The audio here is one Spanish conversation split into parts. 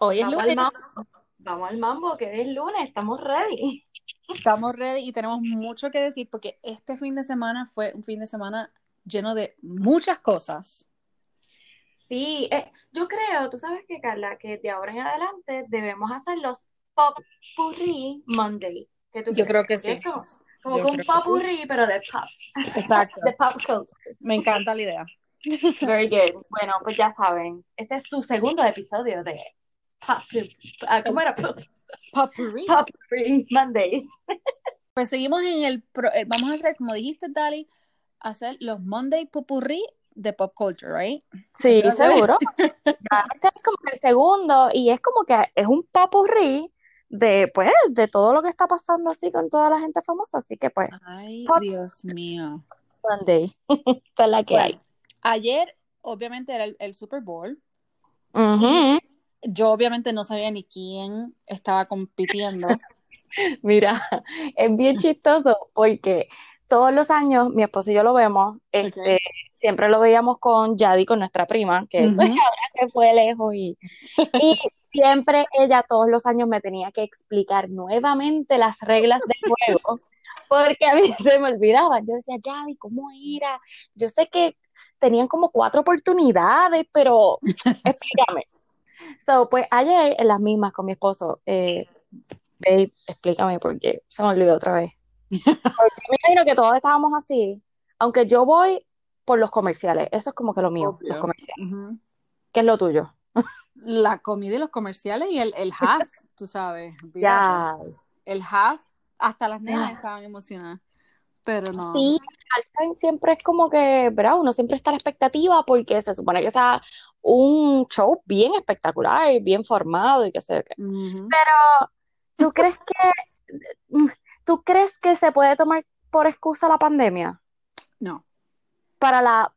Hoy es Vamos al lunes. mambo. Vamos al mambo, que es lunes, estamos ready. Estamos ready y tenemos mucho que decir porque este fin de semana fue un fin de semana lleno de muchas cosas. Sí, eh, yo creo, tú sabes que, Carla, que de ahora en adelante debemos hacer los Pop Purri Monday. ¿Qué tú Yo creo que sí. Como, Yo que que Pop sí. Purri, pero de pop, Exacto. de pop culture. Me encanta la idea. Very good. Bueno, pues ya saben, este es su segundo episodio de Pop, ah, ¿cómo era? Pop Potpourri. Purri Monday. Pues seguimos en el. pro- eh, vamos a hacer, como dijiste, Dali, hacer los Monday Popurrí de pop culture, ¿right? Sí, Eso seguro. Este es como el segundo y es como que es un popurrí de, pues, de todo lo que está pasando así con toda la gente famosa. Así que, pues, Ay, Pop- Dios mío. Monday. Esta es la que hay. Ayer, obviamente, era el, el Super Bowl. Ujú. Yo, obviamente, no sabía ni quién estaba compitiendo. Mira, es bien chistoso porque todos los años mi esposo y yo lo vemos, este, siempre lo veíamos con Yadi, con nuestra prima, que pues, ahora se fue lejos y, y siempre ella todos los años me tenía que explicar nuevamente las reglas del juego porque a mí se me olvidaba. Yo decía, Yadi, ¿cómo era? Yo sé que tenían como cuatro oportunidades, pero explícame. So, pues ayer en las mismas con mi esposo, eh, babe, explícame porque se me olvidó otra vez. Porque me imagino que todos estábamos así, aunque yo voy por los comerciales, eso es como que lo mío, Obvio. los comerciales. ¿Qué es lo tuyo? La comida y los comerciales y el, el half, tú sabes. Ya. El half, hasta las nenas estaban emocionadas. Pero no. Sí, halftime siempre es como que, ¿verdad? Uno siempre está a la expectativa porque se supone que sea un show bien espectacular, bien formado y qué sé yo qué. Pero, ¿tú crees que, tú crees que se puede tomar por excusa la pandemia No. para la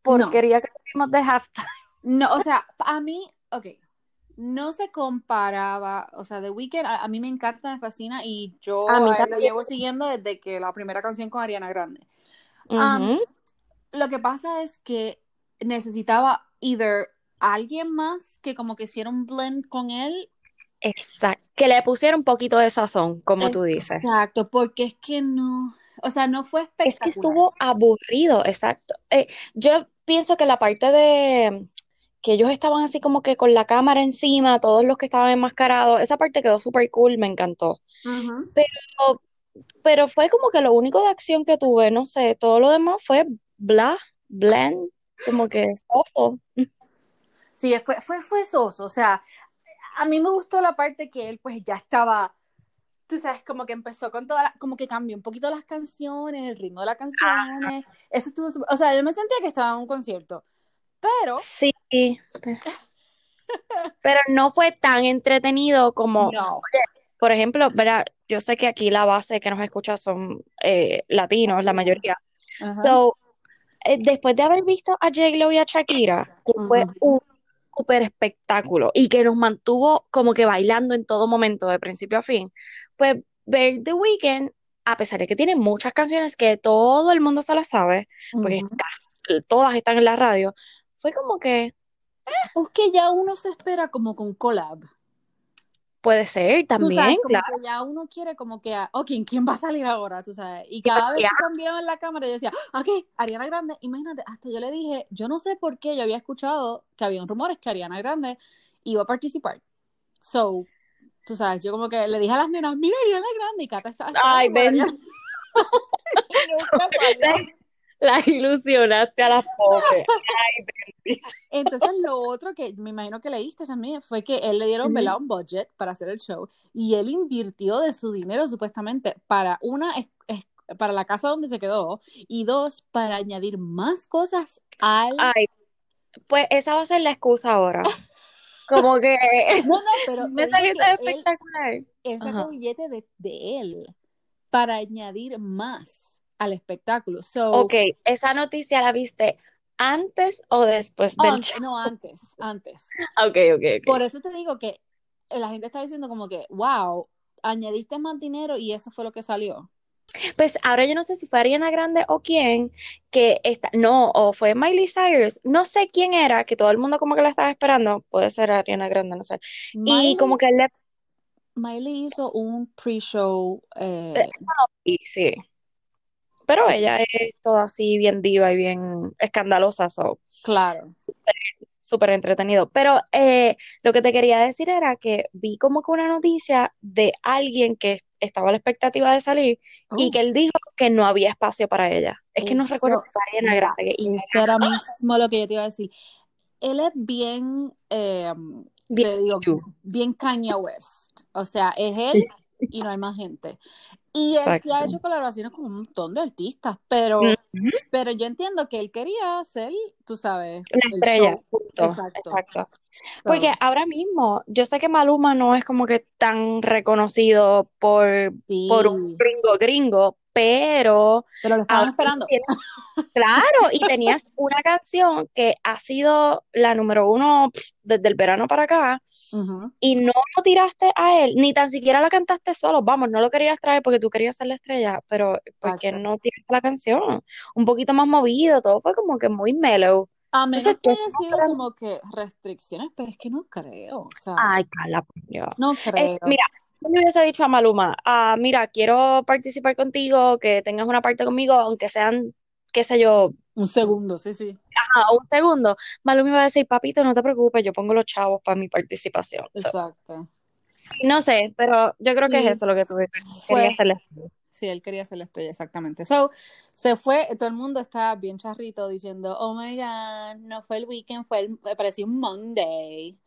porquería que tuvimos de halftime? No, o sea, a mí, ok, no se comparaba, o sea, The Weeknd, a, a mí me encanta, me fascina y yo A mí a lo llevo siguiendo desde que la primera canción con Ariana Grande. Um. Lo que pasa es que necesitaba either alguien más que como que hiciera un blend con él. Exacto. Que le pusiera un poquito de sazón, como tú dices. Exacto, porque es que no, o sea, no fue Es que espectacular. estuvo aburrido, exacto. Eh, yo pienso que la parte de que ellos estaban así como que con la cámara encima, todos los que estaban enmascarados, esa parte quedó súper cool, me encantó. Ujú. Pero fue como que lo único de acción que tuve, no sé, todo lo demás fue bla, blend, como que soso. Sí, fue, fue, fue soso, o sea, a mí me gustó la parte que él pues ya estaba, tú sabes, como que empezó con toda, la- como que cambió un poquito las canciones, el ritmo de las canciones, eso estuvo, súper- o sea, yo me sentía que estaba en un concierto, pero Sí, pe- pero no fue tan entretenido como, no, por ejemplo, verá, yo sé que aquí la base que nos escucha son eh, latinos, la mayoría. So, eh, después de haber visto a J-Lo y a Shakira, que fue un súper espectáculo y que nos mantuvo como que bailando en todo momento, de principio a fin, pues ver The Weeknd, a pesar de que tiene muchas canciones que todo el mundo se las sabe, porque todas están en la radio, fue como que Es que ya uno se espera como con collab. puede ser sabes, también, como claro. que ya uno quiere como que, ah, ok, ¿quién va a salir ahora? Tú sabes, y cada vez que cambiaban la cámara yo decía, ok, Ariana Grande, imagínate, hasta yo le dije, yo no sé por qué, yo había escuchado que habían rumores que Ariana Grande iba a participar. So, tú sabes, yo como que le dije a las nenas, mira Ariana Grande, y Cata está... Ay, ven. Ariana. Y nunca salió. La ilusionaste a las pobres. Ay. Entonces, lo otro que me imagino que leíste también fue que él le dieron. ¿verdad? un budget para hacer el show y él invirtió de su dinero supuestamente para una para la casa donde se quedó y dos para añadir más cosas al Ay, pues esa va a ser la excusa ahora. Como que no no pero me salió tan él, espectacular. él sacó Ajá. billete de, de él para añadir más al espectáculo so Ok, esa noticia la viste antes o después del show. no antes antes Ok, ok, ok. Por eso te digo que la gente está diciendo como que, wow, añadiste más dinero y eso fue lo que salió. Pues ahora yo no sé si fue Ariana Grande o quién, que está, no, o fue Miley Cyrus, no sé quién era, que todo el mundo como que la estaba esperando, puede ser Ariana Grande, no sé. Y como que le... Miley hizo un pre-show. eh, eh, sí. Pero ella es toda así bien diva y bien escandalosa, so, claro. súper entretenido. Pero eh, lo que te quería decir era que vi como que una noticia de alguien que estaba a la expectativa de salir y Oh, que él dijo que no había espacio para ella. Es que no recuerdo eso, fue Ariana mira, Grande. Y eso era mismo lo que yo te iba a decir. Él es bien, eh, bien te digo, tú. bien Kanye West. O sea, es él y no hay más gente. Y él sí ha hecho colaboraciones con un montón de artistas, pero, pero yo entiendo que él quería ser, tú sabes, La el estrella, punto. Exacto. Exacto. So, Porque ahora mismo, yo sé que Maluma no es como que tan reconocido por, por un gringo gringo, pero pero lo estaban esperando. tienes, claro, y tenías una canción que ha sido la número uno desde el verano para acá, y no lo tiraste a él, ni tan siquiera la cantaste solo, vamos, no lo querías traer porque tú querías ser la estrella, pero ¿por qué Exacto. no tiraste la canción? Un poquito más movido, todo fue como que muy mellow. A menos Entonces, que haya sido como que restricciones, pero es que no creo. O sea, Ay, Carla, Dios. no creo. mira, si me hubiese dicho a Maluma, ah, mira, quiero participar contigo, que tengas una parte conmigo, aunque sean, qué sé yo, Un segundo, sí, sí. ajá, un segundo, Maluma iba a decir, papito, no te preocupes, yo pongo los chavos para mi participación. So, Exacto. no sé, pero yo creo que es eso lo que tú querías hacerle. Sí, él quería hacer la estrella, exactamente. So, se fue, todo el mundo está bien charrito diciendo, oh my God, no fue el weekend, fue el, me pareció un Monday.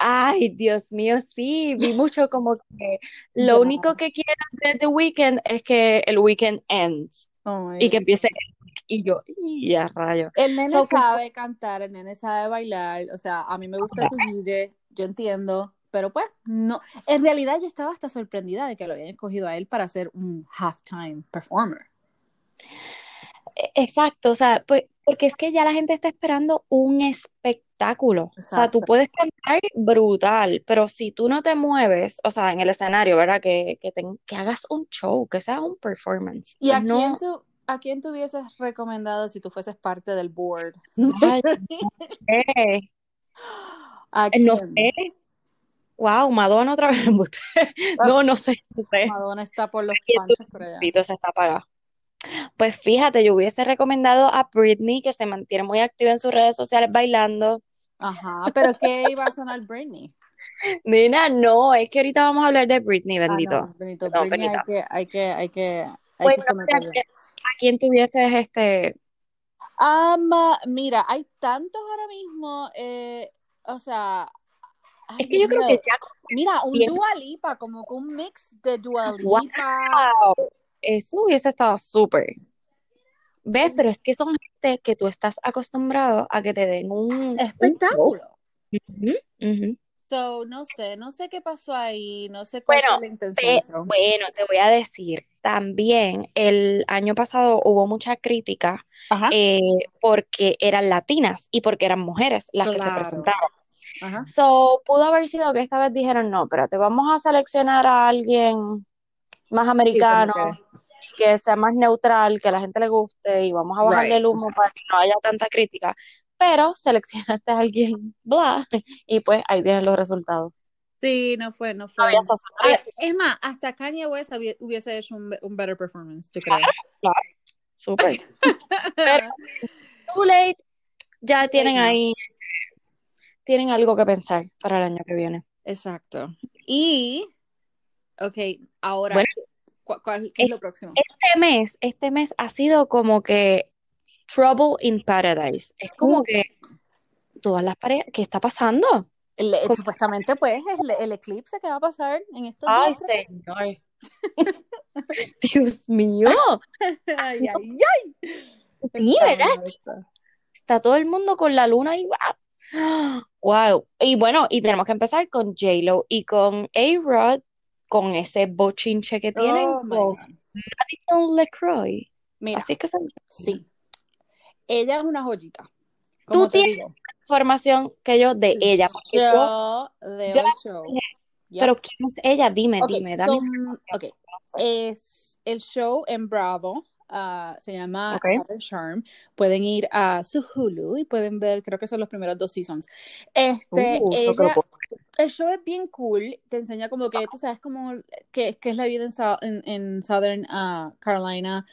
Ay, Dios mío, sí, vi mucho como que lo único que quiero de The Weeknd es que el weekend ends Oh y que empiece y yo, y a rayo. El nene So, fue- sabe cantar, el nene sabe bailar, o sea, a mí me gusta su guille, yo entiendo, pero pues, no, en realidad yo estaba hasta sorprendida de que lo habían escogido a él para ser un halftime performer. E- Exacto, o sea, pues, porque es que ya la gente está esperando un espectáculo. O sea, tú puedes cantar brutal, pero si tú no te mueves, o sea, en el escenario, ¿verdad? Que, que, te- que hagas un show, que sea un performance. ¿Y a quién tú, a quién tú hubieses recomendado si tú fueses parte del board? ay, no sé, ¿A no sé. Wow, Madonna otra vez. No, no sé, no sé. Madonna está por los panchos se está apagado. Pues fíjate, yo hubiese recomendado a Britney que se mantiene muy activa en sus redes sociales bailando. Ajá, pero ¿qué iba a sonar Britney? Nena, no, es que ahorita vamos a hablar de Britney, Ah, bendito. no, Britney hay que, hay que, hay que, hay que a quién, a quién tuvieses este. Ama, mira, hay tantos ahora mismo, eh, o sea, ay, Es que yo creo que ya mira, un bien. Dua Lipa, como que un mix de Dua Wow, eso hubiese estado súper. ¿Ves? Pero es que son gente que tú estás acostumbrado a que te den un. Espectáculo. So, no sé, no sé qué pasó ahí, no sé cuál Bueno, fue la intención. te, bueno, te voy a decir, también el año pasado hubo mucha crítica eh, porque eran latinas y porque eran mujeres las que se claro. presentaban. Ajá. So, pudo haber sido que esta vez dijeron, no, espérate, vamos a seleccionar a alguien más americano, que sea más neutral, que a la gente le guste y vamos a bajarle right. el humo para que no haya tanta crítica. Pero seleccionaste a alguien bla y pues ahí tienen los resultados. Sí, no fue, no No fue. sazón. Ah, es más, hasta Kanye West hubiese hecho un, un better performance, yo creo. Claro, súper. Pero too late, ya tienen ahí, tienen algo que pensar para el año que viene. Exacto. Y, ok, ahora, Bueno, ¿cu- cuál- ¿qué es lo próximo? este mes, este mes ha sido como que Trouble in Paradise. Es como Uh, que todas las parejas, ¿qué está pasando? el- el- Como- supuestamente, pues, el, el eclipse que va a pasar en estos Ay, días. señor. Dios mío. Ay, ay, ay. sí, Está ¿verdad? Está todo el mundo con la luna y wow. Wow. Y bueno, y tenemos que empezar con J-Lo y con A-Rod, con ese bochinche que tienen Oh con. Madison LeCroy. Mira, Así es que se sí, ella es una joyita. Tú tienes digo, información que yo de ella, yo, yo veo yo show. dije, pero ¿quién es ella? Dime, dime, dame ok, es el show en Bravo ah, se llama Ok. Southern Charm. Pueden ir a su Hulu y pueden ver, creo que son los primeros dos seasons. Este, Uh, ella, el show es bien cool, te enseña como que, tú sabes, como que, que es la vida en, en, en Southern ah, Carolina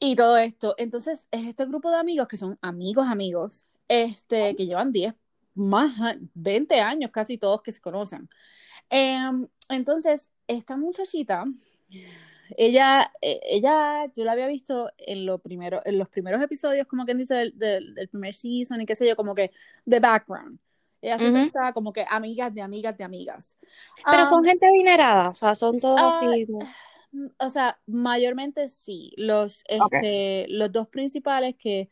y todo esto. Entonces, es este grupo de amigos que son amigos, amigos, este, que llevan 10, más, a- 20 años casi todos que se conocen. Em, entonces, esta muchachita, ella, eh, ella, yo la había visto en, lo primero, en los primeros episodios, como quien dice, del, del, del primer season y qué sé yo, como que de background. Ella siempre Ujú. estaba como que amigas de amigas de amigas. Pero son Um, gente adinerada, o sea, son todos ah, así. ¿no? Mm, O sea, mayormente sí. Los, este, los dos principales que,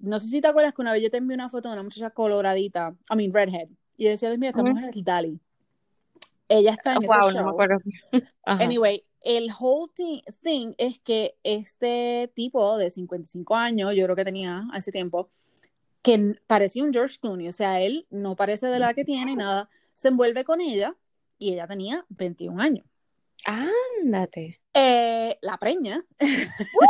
no sé si te acuerdas que una vez yo te envié una foto de una muchacha coloradita, I mean, redhead, y yo decía, Dios mío, esta Ujú. mujer es Dali. Ella está en ese Wow, no me show. acuerdo. Ajá. Anyway, el whole thi- thing es que este tipo de 55 años, yo creo que tenía a ese tiempo, que parecía un George Clooney, o sea, él no parece de la que tiene y nada, se envuelve con ella y ella tenía 21 años. Ándate. Eh, la preña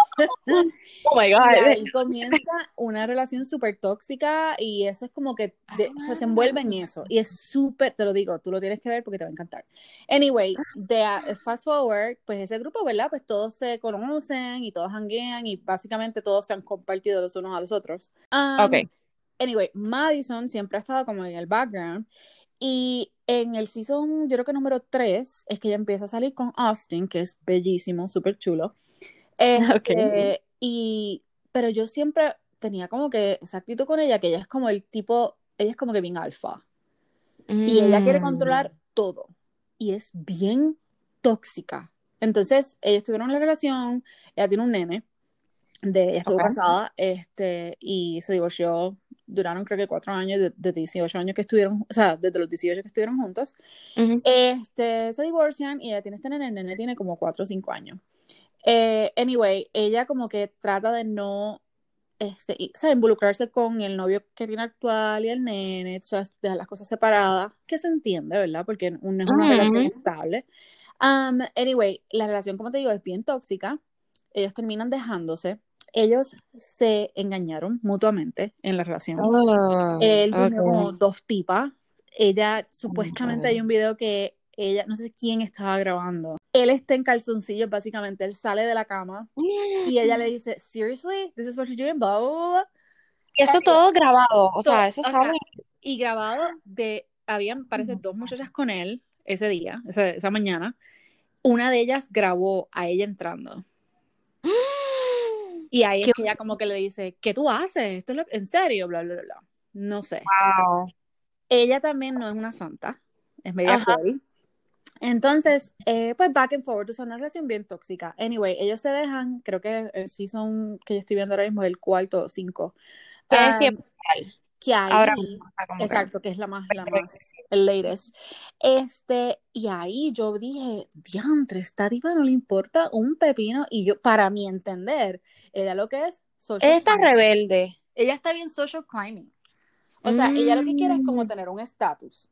Oh my y God. ahí comienza una relación súper tóxica y eso es como que de- o sea, se envuelve en eso y es súper, te lo digo, tú lo tienes que ver porque te va a encantar. Anyway, de fast forward, pues ese grupo, ¿verdad? Pues todos se conocen y todos hanguean y básicamente todos se han compartido los unos a los otros. Um, Ok. Anyway, Madison siempre ha estado como en el background y en el season, yo creo que número 3, es que ella empieza a salir con Austin, que es bellísimo, súper chulo. Ok. Este, y, pero yo siempre tenía como que esa actitud con ella, que ella es como el tipo, ella es como que bien alfa. Y ella quiere Mm. controlar todo. Y es bien tóxica. Entonces, ellos tuvieron una relación, ella tiene un nene, de, ella estuvo Ok. casada, este, y se divorció, duraron creo que cuatro años, de, de 18 años que estuvieron, o sea, desde los 18 que estuvieron juntos. Ujú. Este, se divorcian y ella tiene este nene, el nene tiene como 4 o 5 años. Eh, anyway, ella como que trata de no, este, y- o sea, involucrarse con el novio que tiene actual y el nene, o sea, dejar las cosas separadas, que se entiende, ¿verdad? Porque no es una Ujú. relación estable. Um, anyway, la relación, como te digo, es bien tóxica. Ellos terminan dejándose. Ellos se engañaron mutuamente en la relación. Oh, Él durmió ok. como dos tipas. Ella, supuestamente hay Ok. un video que ella, no sé quién estaba grabando. Él está en calzoncillos, básicamente. Él sale de la cama y ella le dice, Seriously? This is what you're doing? Blah, blah. Y eso todo grabado, o sea, Todo, eso sabe. Y grabado de, habían, parece, dos muchachas con él ese día, esa, esa mañana. Una de ellas grabó a ella entrando. Y ahí Qué es que ella como que le dice, ¿qué tú haces? ¿Esto es lo, en serio? Bla, bla, bla, bla. No sé. wow. Ella también no es una santa, es media cruel. Entonces, eh, pues back and forward, o sea, una relación bien tóxica. Anyway, ellos se dejan, creo que el season que yo estoy viendo ahora mismo el cuarto o cinco. Es Um, tiempo que ahí, ahora que- exacto, que es la más, la más, el latest. Este, y ahí yo dije, diantre, esta tipa no le importa un pepino, y yo, para mi entender, ella lo que es social Ella está climbing. rebelde. Ella está bien social climbing. O sea, ella lo que quiere es como Mm. tener un estatus.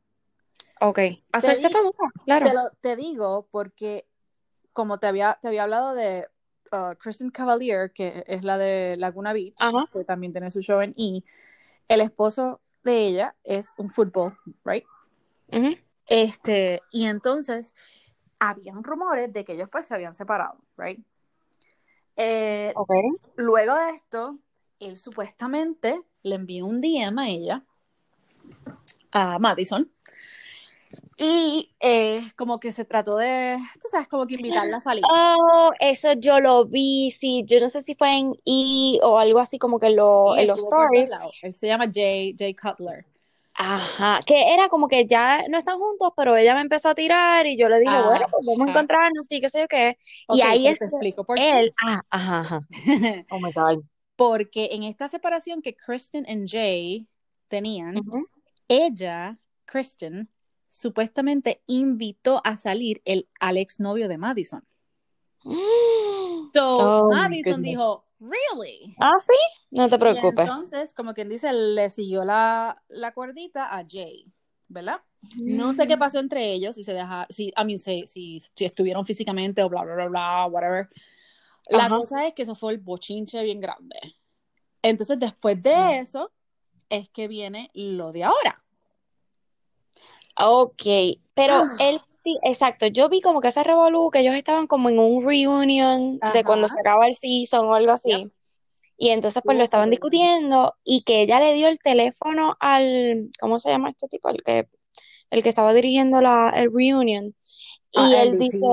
Ok. Hacerse famosa, claro. Te, lo, te digo porque, como te había, te había hablado de uh, Kristen Cavalier, que es la de Laguna Beach, Ajá. que también tiene su show en E, el esposo de ella es un fútbol, right? Este, y entonces habían rumores de que ellos pues se habían separado, right? Eh, Ok. luego de esto, él supuestamente le envió un DM a ella, a Madison, y eh, como que se trató de, tú sabes, como que invitarla a salir. Oh, eso yo lo vi, sí, yo no sé si fue en E o algo así como que lo, Y en los stories. Él se llama Jay, Jay Cutler. Ajá, que era como que ya no están juntos, pero ella me empezó a tirar y yo le dije, bueno, pues vamos a encontrarnos, sí, qué sé yo qué. Y Ok, ahí es te que explico por qué. él, ah, ajá, ajá. Oh my God. Porque en esta separación que Kristen y Jay tenían, Ujú. ella, Kristen, supuestamente invitó a salir el, al exnovio de Madison. So, Oh, Madison dijo, ¿really? Ah, sí, no te Y preocupes. entonces, como quien dice, le siguió la, la cuerdita a Jay, ¿verdad? No sé qué pasó entre ellos, si se deja, si, a mí, si, si, si estuvieron físicamente o bla, bla, bla, bla, whatever. La Ajá. cosa es que eso fue el bochinche bien grande. Entonces, después de eso, es que viene lo de ahora. Ok, pero él sí, exacto. Yo vi como que ese revolú, que ellos estaban como en un reunion de cuando se acaba el season o algo así. Yep. Y entonces pues lo estaban discutiendo y que ella le dio el teléfono al, ¿cómo se llama este tipo? El que, el que estaba dirigiendo la, el reunion. Ah, Y él dice, sí.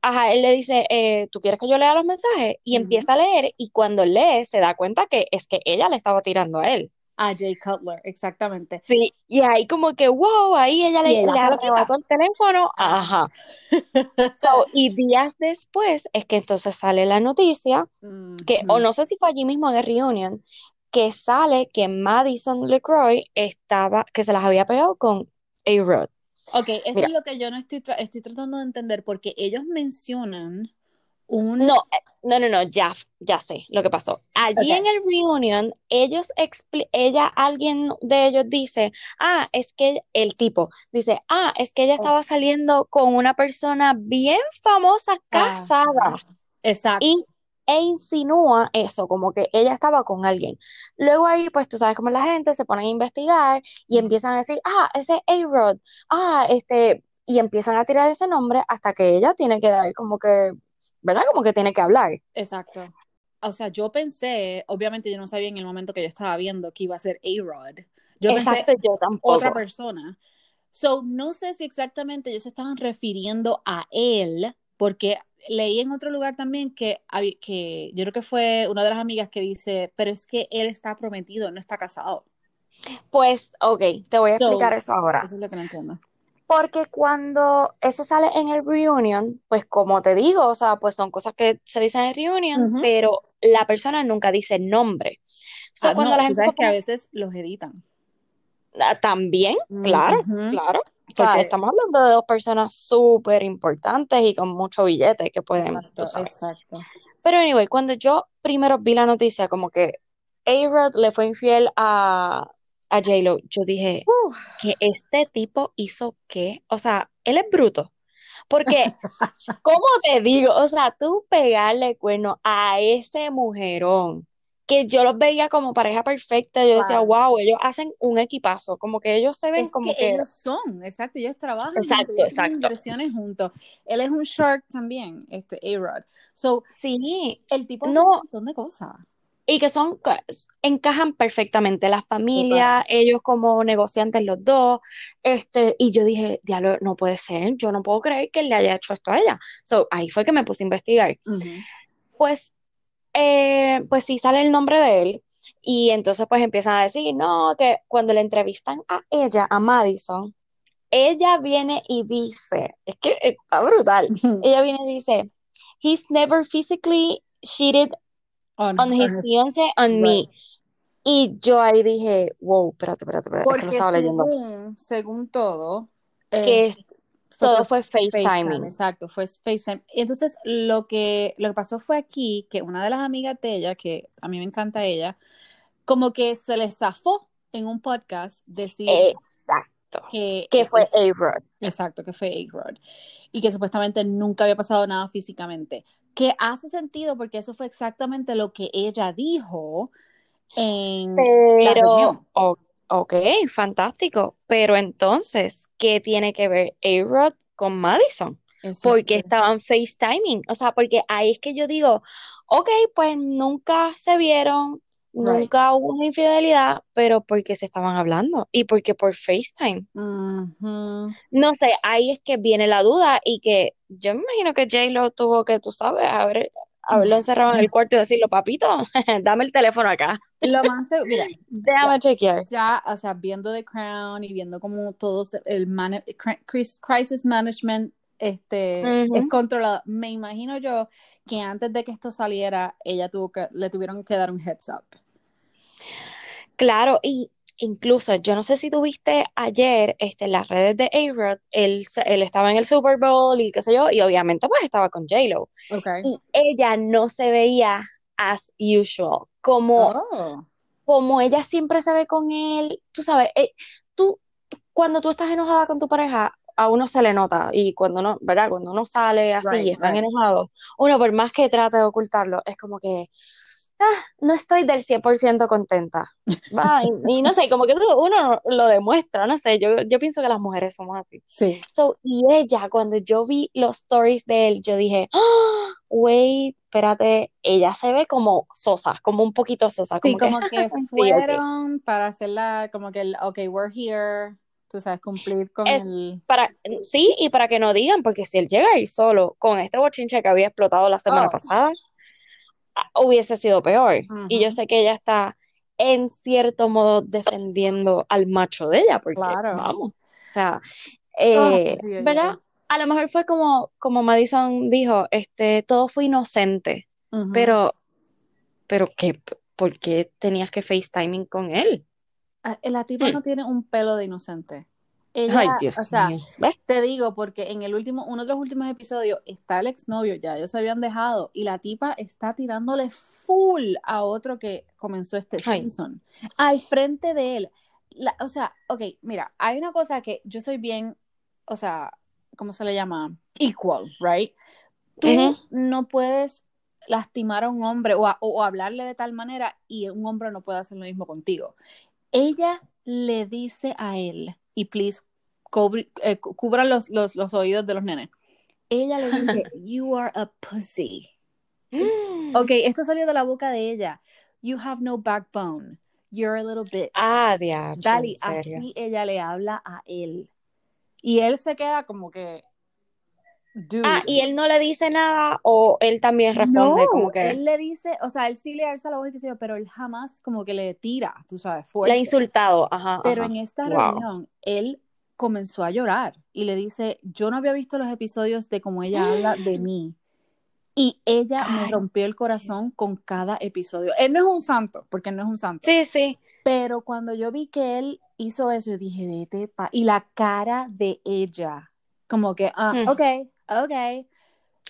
ajá, él le dice, eh, ¿tú quieres que yo lea los mensajes? Y empieza a leer y cuando lee se da cuenta que es que ella le estaba tirando a él. A Jay Cutler, exactamente. Sí, y ahí como que, wow, ahí ella le, le lo quita. el teléfono, Ajá. So, y días después es que entonces sale la noticia, que, o no sé si fue allí mismo en el reunion, que sale que Madison LeCroy estaba, que se las había pegado con A-Rod. Ok, eso Mira, es lo que yo no estoy, tra- estoy tratando de entender porque ellos mencionan un... no, eh, no, no, no, ya, ya sé lo que pasó. Allí en el reunion, ellos expli- ella, alguien de ellos dice, ah, es que el tipo dice, ah, es que ella estaba Es- saliendo con una persona bien famosa Ajá. casada. Exacto. y e insinúa eso, como que ella estaba con alguien. Luego ahí, pues tú sabes cómo la gente se pone a investigar y empiezan a decir, ah, ese es A-Rod, ah, este, y empiezan a tirar ese nombre hasta que ella tiene que dar como que, ¿verdad? Como que tiene que hablar. Exacto. O sea, yo pensé, obviamente yo no sabía en el momento que yo estaba viendo que iba a ser A-Rod. Yo pensé Exacto, yo otra tampoco. persona. So, no sé si exactamente ellos se estaban refiriendo a él, porque leí en otro lugar también que, que yo creo que fue una de las amigas que dice, pero es que él está prometido, no está casado. Pues, ok, te voy a explicar So, eso ahora. eso es lo que no entiendo. Porque cuando eso sale en el reunion, pues como te digo, o sea, pues son cosas que se dicen en el reunion, pero la persona nunca dice nombre. So, Ah, cuando no, la gente sabes que a veces los editan. Ah, También, claro, claro. O sea, Porque, estamos hablando de dos personas súper importantes y con mucho billete que pueden, exacto, exacto. Pero anyway, cuando yo primero vi la noticia como que A-Rod le fue infiel a, a J-Lo, yo dije Uf. que este tipo hizo qué, o sea, él es bruto. Porque, ¿cómo te digo? O sea, tú pegarle cuerno a ese mujerón, que yo los veía como pareja perfecta, yo decía, wow, ellos hacen un equipazo, como que ellos se ven Es como que que, ellos son, exacto, ellos trabajan exacto, ellos exacto. inversiones juntos. Él es un shark también, este A-Rod. So, Sí, el tipo hace un no, montón de cosas. Y que son, ca- encajan perfectamente, la Total. familia, ellos como negociantes los dos, este, y yo dije, diablo, no puede ser, yo no puedo creer que él le haya hecho esto a ella. So, ahí fue que me puse a investigar. Pues, eh, pues sí sale el nombre de él, y entonces pues empiezan a decir, no, que cuando le entrevistan a ella, a Madison, ella viene y dice, es que está brutal, ella viene y dice, he's never physically cheated On, his fiance on me. Y yo ahí dije, wow, espérate, espérate, espérate, es que lo Porque estaba leyendo. según, según todo, eh, Que fue todo por fue FaceTime, FaceTiming. exacto, fue FaceTime. Y entonces lo que, lo que pasó fue aquí que una de las amigas de ella, que a mí me encanta ella, como que se le zafó en un podcast decir Exacto. que Que fue es- A-Rod. Exacto, que fue A-Rod. Y que supuestamente nunca había pasado nada físicamente. Que hace sentido porque eso fue exactamente lo que ella dijo en la reunión. ok, fantástico. Pero entonces, ¿qué tiene que ver A-Rod con Madison? Porque estaban FaceTiming. O sea, porque ahí es que yo digo, ok, pues nunca se vieron, Right. nunca hubo una infidelidad, pero porque se estaban hablando y porque por FaceTime. No sé, ahí es que viene la duda y que yo me imagino que J-Lo tuvo que, tú sabes, haber, haberlo encerrado en el cuarto y decirle, papito, dame el teléfono acá, Lo más seguro, mira, déjame chequear. ya, o sea, viendo The Crown y viendo cómo todo se- el crisis management este es controlado. Me imagino yo que antes de que esto saliera, ella tuvo que, le tuvieron que dar un heads up. Claro, y incluso yo no sé si tuviste ayer este, en las redes de A-Rod, él, él estaba en el Super Bowl y qué sé yo, y obviamente pues estaba con J-Lo. Okay. Y ella no se veía as usual, como, Oh. como ella siempre se ve con él, tú sabes, eh, tú, cuando tú estás enojada con tu pareja, a uno se le nota y cuando uno, ¿verdad? Cuando uno sale así Right, y están right. enojados, uno por más que trate de ocultarlo, es como que, ah, no estoy del 100% contenta. Va, y, no sé, como que uno, lo demuestra, no sé, yo, yo pienso que las mujeres somos así. Sí. So, y ella, cuando yo vi los stories de él, yo dije, ah, wait, espérate, ella se ve como sosa, como un poquito sosa, Sí, como que, como que sí, ok. fueron para hacerla, como que, el, ok, we're here, tú sabes, cumplir con Es el... para, sí, y para que no digan, porque si él llega a ir solo con este bochinche que había explotado la semana Oh. pasada, ah, hubiese sido peor. Y yo sé que ella está en cierto modo defendiendo al macho de ella, porque Claro. vamos, o sea, Oh, eh, Dios, ¿verdad? Dios. A lo mejor fue como, como Madison dijo, este, todo fue inocente, pero, pero ¿qué? ¿Por qué tenías que FaceTiming con él? Ah, La tipa Hmm. no tiene un pelo de inocente. Ay, Ella, Dios o sea, te digo, porque en el último, uno de los últimos episodios está el exnovio, ya ellos se habían dejado, y la tipa está tirándole full a otro que comenzó este Ay. season, al frente de él. La- o sea, ok, mira, hay una cosa que yo soy bien, o sea, ¿cómo se le llama? Equal, right? Tú no puedes lastimar a un hombre o, a- o hablarle de tal manera y un hombre no puede hacer lo mismo contigo. Ella le dice a él, y please, cubri- eh, cu- cubran los, los, los oídos de los nenes. Ella le dice, You are a pussy. Ok, esto salió de la boca de ella. You have no backbone. You're a little bitch. Ah, diache, Dali, así ella le habla a él. Y él se queda como que. Dude. Ah, y él no le dice nada o él también responde No, como que él le dice, o sea, él sí le alza la voz y qué sé yo, pero él jamás como que le tira, tú sabes, le ha fuerte. insultado, ajá, Pero ajá. en esta Wow. reunión, él comenzó a llorar y le dice, yo no había visto los episodios de cómo ella habla de mí. Y ella me Ay. rompió el corazón con cada episodio. Él no es un santo, porque él no es un santo. Sí, sí. Pero cuando yo vi que él hizo eso, yo dije, vete pa. Y la cara de ella, como que, ah, Hmm. ok, ok.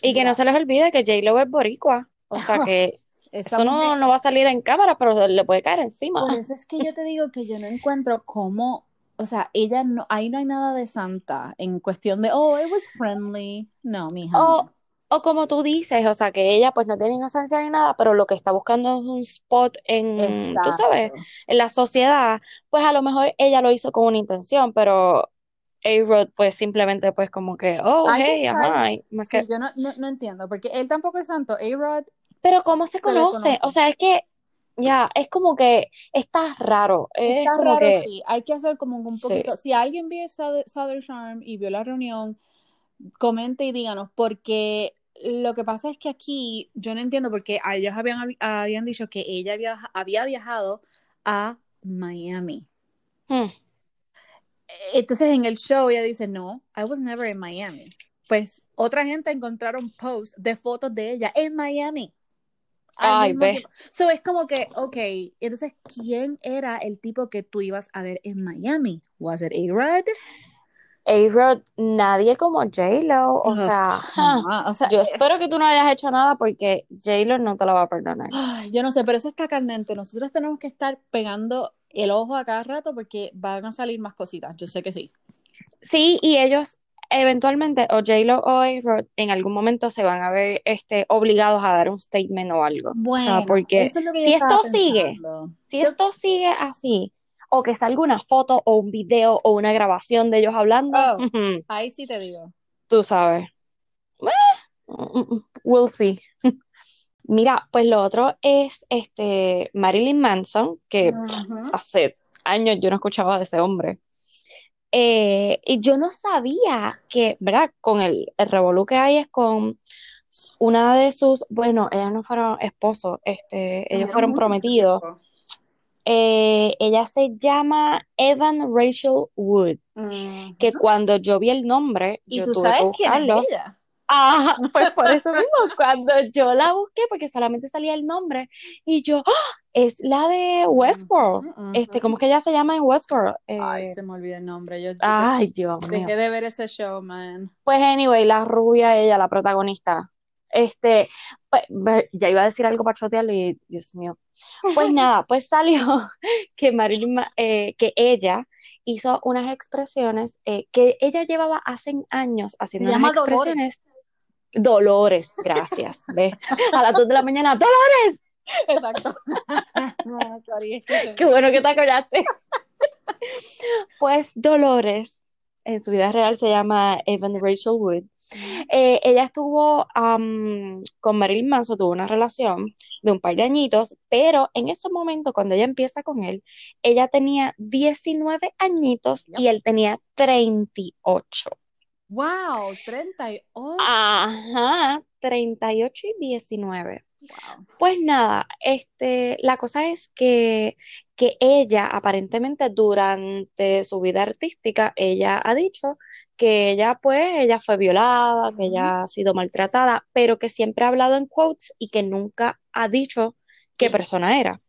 Y que Mira, no se les olvide que J-Lo es boricua, o sea que eso mujer- no, no va a salir en cámara, pero le puede caer encima. Por eso es que yo te digo que yo no encuentro cómo, o sea, ella no, ahí no hay nada de santa en cuestión de, oh, it was friendly. No, mija. O, o como tú dices, o sea que ella pues no tiene inocencia ni nada, pero lo que está buscando es un spot en, tú sabes, Exacto. en la sociedad, pues a lo mejor ella lo hizo con una intención, pero A-Rod pues simplemente pues como que, oh, hey, ajá, más Sí, que- yo no, no, no entiendo, porque él tampoco es santo. A-Rod, Pero ¿cómo se conoce? conoce. O sea, es que ya, es como que está raro, es está como raro, que, sí. Hay que hacer como un Sí. poquito. Si alguien vio Southern, Charm y vio la reunión, comente y díganos, porque lo que pasa es que aquí yo no entiendo, porque a ellos habían, habían dicho que ella viaja- había viajado a Miami. hmm, Entonces en el show ella dice, no, I was never in Miami. Pues otra gente encontraron posts de fotos de ella en Miami. Ay, ve. So es como que, ok, entonces, ¿quién era el tipo que tú ibas a ver en Miami? ¿Was it A-Rod? A-Rod, nadie como J-Lo, o sea, Ah, o sea, yo eh, espero que tú no hayas hecho nada porque J-Lo no te la va a perdonar. yo no sé, pero eso está candente. Nosotros tenemos que estar pegando el ojo a cada rato porque van a salir más cositas. Yo sé que sí. Sí, y ellos eventualmente, o J-Lo o A-Rod, en algún momento se van a ver este, obligados a dar un statement o algo. O sea, Bueno, porque eso es lo que si esto sigue, si Yo- esto sigue así, o que salga una foto o un video o una grabación de ellos hablando, Oh. Ahí sí te digo. tú sabes. We'll see. Mira, pues lo otro es este Marilyn Manson, que hace años yo no escuchaba de ese hombre. Eh, y yo no sabía que, ¿verdad? Con el, el revolú que hay es con una de sus, bueno, ellos no fueron esposos, este, ellos fueron prometidos. tiempo. Eh, ella se llama Evan Rachel Wood, que cuando yo vi el nombre, Y yo tú tuve que sabes quién es ella. Ajá, pues por eso mismo, cuando yo la busqué, porque solamente salía el nombre, y yo, ¡ah! es la de Westworld. Este, ¿cómo es que ella se llama en Westworld? Ay, Eh, se me olvidó el nombre. Yo ay, Dios mío. dejé de ver ese show, man. Pues anyway, la rubia, ella, la protagonista. Este, pues, ya iba a decir algo para chotearlo y Dios mío. Pues nada, pues salió que Marilyn, Ma- eh, que ella hizo unas expresiones eh, que ella llevaba hace años haciendo unas Dolores. expresiones. Dolores, gracias. ¿ves? A las 2 de la mañana, ¡Dolores! Exacto. Qué bueno que te acordaste. Pues Dolores, en su vida real se llama Evan Rachel Wood. Eh, ella estuvo am, con Marilyn Manson, tuvo una relación de un par de añitos, pero en ese momento, cuando ella empieza con él, ella tenía 19 añitos y él tenía 38. Wow, 38. Ajá, 38 y 19. Wow. Pues nada, este, la cosa es que, que ella, aparentemente durante su vida artística, ella ha dicho que ella, pues, ella fue violada, que ella ha sido maltratada, pero que siempre ha hablado en quotes y que nunca ha dicho qué persona era.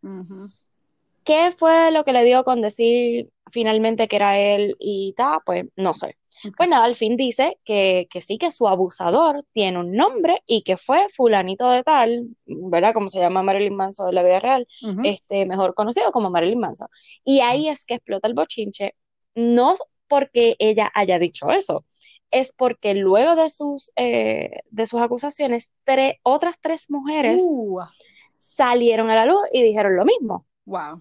¿Qué fue lo que le dio con decir finalmente que era él y tal? Pues no sé. Pues nada, al fin dice que, que sí, que su abusador tiene un nombre y que fue fulanito de tal, ¿verdad? Como se llama Marilyn Manson de la vida real, este, mejor conocido como Marilyn Manson. Y ahí es que explota el bochinche, no porque ella haya dicho eso, es porque luego de sus, eh, de sus acusaciones, otras tres mujeres Uh, salieron a la luz y dijeron lo mismo. wow.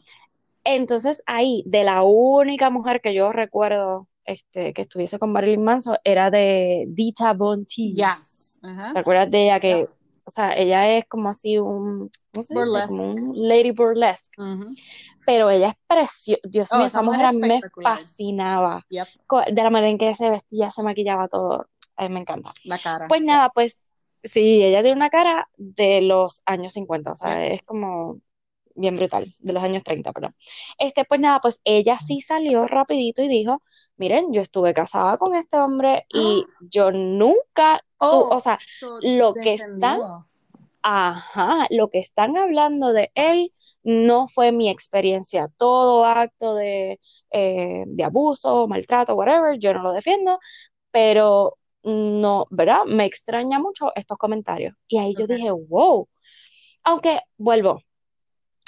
Entonces ahí, de la única mujer que yo recuerdo este, que estuviese con Marilyn Manson era de Dita Von Teese. Yes. Ajá. ¿Te acuerdas de ella que, Yeah. o sea, ella es como así un, ¿cómo se dice? Como Burlesque. un lady burlesque, Ujú. pero ella es preciosa. Dios Oh, mío, esa mujer me fascinaba. Yep. De la manera en que se vestía, se maquillaba todo. A mí me encanta. La cara. Pues nada, pues sí, ella tiene una cara de los años 50, o sea, es como bien brutal, de los años 30, perdón. Este, pues nada, pues ella sí salió rapidito y dijo, miren, yo estuve casada con este hombre y yo nunca, tu- Oh, o sea, so lo que están, ajá, lo que están hablando de él no fue mi experiencia, todo acto de, eh, de abuso, maltrato, whatever, yo no lo defiendo, pero no, ¿verdad? Me extraña mucho estos comentarios. Y ahí yo dije, wow, aunque vuelvo,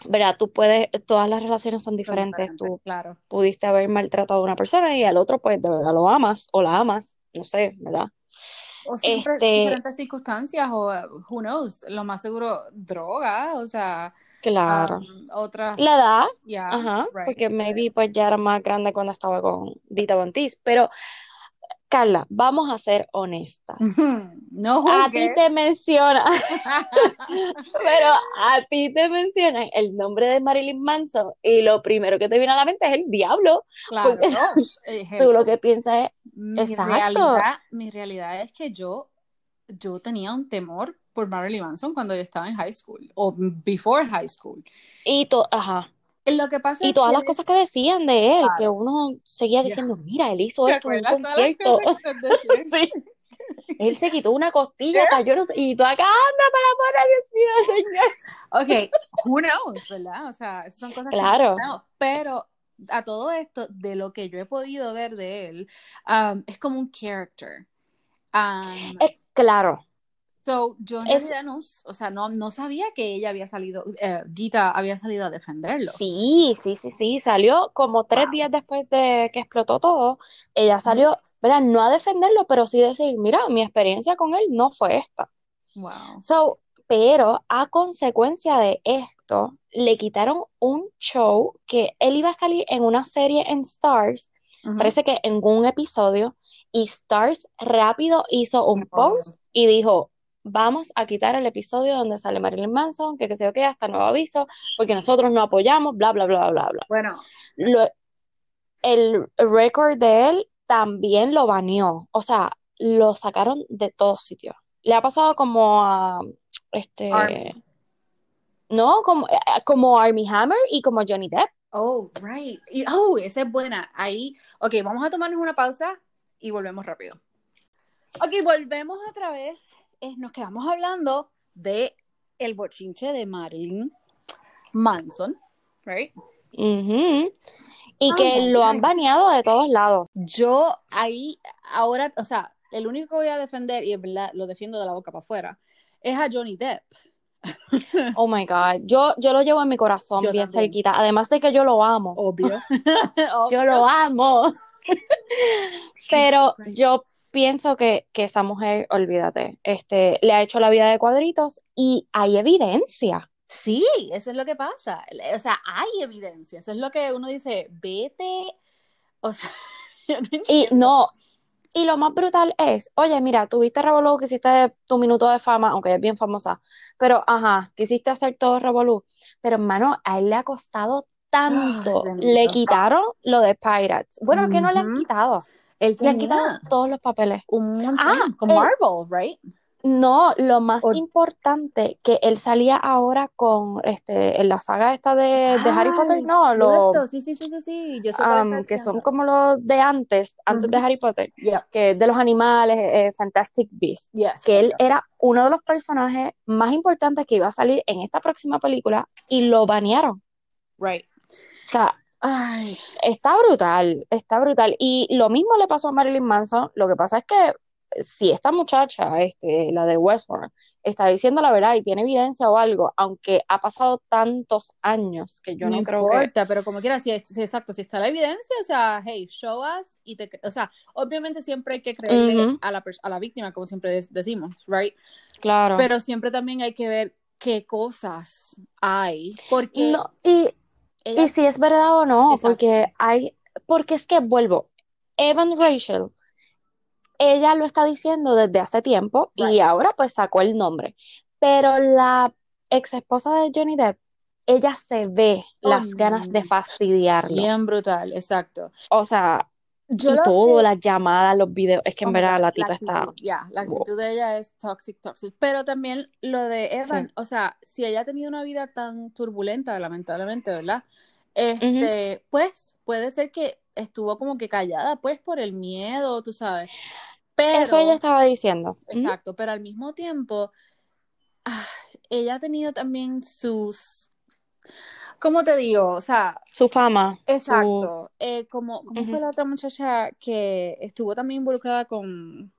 ¿verdad? Tú puedes, todas las relaciones son Son diferentes, diferentes, tú claro. pudiste haber maltratado a una persona y al otro pues de verdad lo amas o la amas, no sé, ¿verdad? O siempre Este, diferentes circunstancias, o uh, who knows, lo más seguro, droga, o sea, claro. um, otras, La edad, yeah, ajá, right. porque maybe pues ya era más grande cuando estaba con Dita Von Teese, pero Carla, vamos a ser honestas. No A ti te menciona, pero a ti te mencionan el nombre de Marilyn Manson y lo primero que te viene a la mente es el diablo, Claro, porque eh, tú lo que piensas es, Mi exacto, realidad, mi realidad es que yo, yo tenía un temor por Marilyn Manson cuando yo estaba en high school, o before high school. y to- ajá, Lo que pasa y es todas que las cosas que decían de él, que claro, uno seguía diciendo, mira, él hizo ¿Te esto en un concierto, sí, él se quitó una costilla, cayó, no sé- y tú acá, anda para afuera, Dios mío, señor. Ok, who knows, ¿verdad? O sea, son cosas que no Claro. Pero a todo esto, de lo que yo he podido ver de él, um, es como un character. Um, es claro, so, yo en es, no, o sea, no, no sabía que ella había salido, eh, Dita había salido a defenderlo. sí, sí, sí, sí, salió como tres Wow. días después de que explotó todo, ella salió, ¿verdad? No a defenderlo, pero sí decir, mira, mi experiencia con él no fue esta. Wow. So, pero a consecuencia de esto, le quitaron un show que él iba a salir en una serie en Stars, parece que en un episodio, y Stars rápido hizo un post y dijo, vamos a quitar el episodio donde sale Marilyn Manson, que qué sé yo qué, hasta nuevo aviso, porque nosotros no apoyamos, bla, bla, bla, bla, bla. Bueno, Lo- el récord de él también lo baneó, o sea, lo sacaron de todos sitios. Le ha pasado como a, este, Army. no, como, eh, como Armie Hammer y como Johnny Depp. Oh, right. Y, oh, esa es buena. Ahí, ok, vamos a tomarnos una pausa y volvemos rápido. Ok, volvemos otra vez. Nos quedamos hablando de el bochinche de Marilyn Manson, right? Y que lo han baneado de todos lados. Yo ahí, ahora, o sea, el único que voy a defender, y en verdad lo defiendo de la boca para afuera, es a Johnny Depp. Oh my God. Yo, yo lo llevo en mi corazón Yo bien también. cerquita. Además de que yo lo amo. Obvio. Yo lo amo. Pero yo pienso que, que esa mujer, olvídate, este, le ha hecho la vida de cuadritos y hay evidencia. Sí, eso es lo que pasa. O sea, hay evidencia. Eso es lo que uno dice, vete. O sea, yo no Y no, y lo más brutal es, oye, mira, tuviste Revolú, que hiciste tu minuto de fama, aunque es bien famosa, pero ajá, quisiste hacer todo Revolú, pero hermano, a él le ha costado tanto, le quitaron lo de Pirates. Bueno, que no le han quitado, Él le han quitado tenía todos los papeles. un montón Ah, con él- Marvel, right? No, lo más O- importante, que él salía ahora con, este, en la saga esta de, de Harry Potter, Ay, no, los. Sí, sí, sí, sí, sí. Yo sé que son como los de antes, antes de. Harry Potter. Yeah, que es de los animales, eh, Fantastic Beasts, yes, que él yeah. era uno de los personajes más importantes que iba a salir en esta próxima película y lo banearon. Right. O sea, Ay, está brutal, está brutal. Y lo mismo le pasó a Marilyn Manson. Lo que pasa es que si esta muchacha, este, la de Westworld, está diciendo la verdad y tiene evidencia o algo, aunque ha pasado tantos años que yo no no creo que... importa, pero como quiera, si, si- exacto, si está la evidencia, o sea, hey, show us y te, o sea, obviamente siempre hay que creerle a la a la víctima, como siempre decimos, right? Claro. Pero siempre también hay que ver qué cosas hay, porque No, y ella, Y si es verdad o no, Exacto. porque hay, porque es que vuelvo, Evan Rachel, ella lo está diciendo desde hace tiempo y ahora pues sacó el nombre, pero la ex esposa de Johnny Depp, ella se ve Oh, las ganas de fastidiarlo, bien brutal, exacto. o sea, Yo y todo, que- las llamadas, los videos, es que en Oh verdad la tipa está, ya, la wow. actitud de ella es toxic, toxic. Pero también lo de Evan, o sea, si ella ha tenido una vida tan turbulenta, lamentablemente, ¿verdad? Este, pues puede ser que estuvo como que callada, pues por el miedo, tú sabes. Pero, Eso ella estaba diciendo. Exacto, pero al mismo tiempo, ah, ella ha tenido también sus, ¿cómo te digo? O sea, Su fama, su, Exacto. Eh, como, ¿cómo fue la otra muchacha que estuvo también involucrada con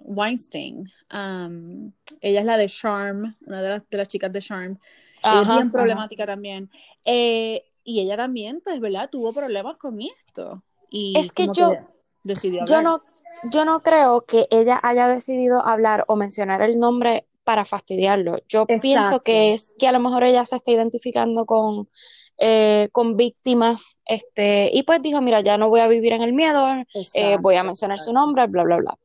Weinstein? Um, ella es la de Charm, una de las, de las chicas de Charm. Ella es Ajá, bien ajá. problemática también. Eh, y ella también, pues, ¿verdad? Tuvo problemas con esto. Y Es que yo- decidió Yo no, yo no creo que ella haya decidido hablar o mencionar el nombre para fastidiarlo. Yo pienso que es que a lo mejor ella se está identificando con, eh, con víctimas, este, y pues dijo, mira, ya no voy a vivir en el miedo, eh, voy a mencionar su nombre, bla, bla, bla.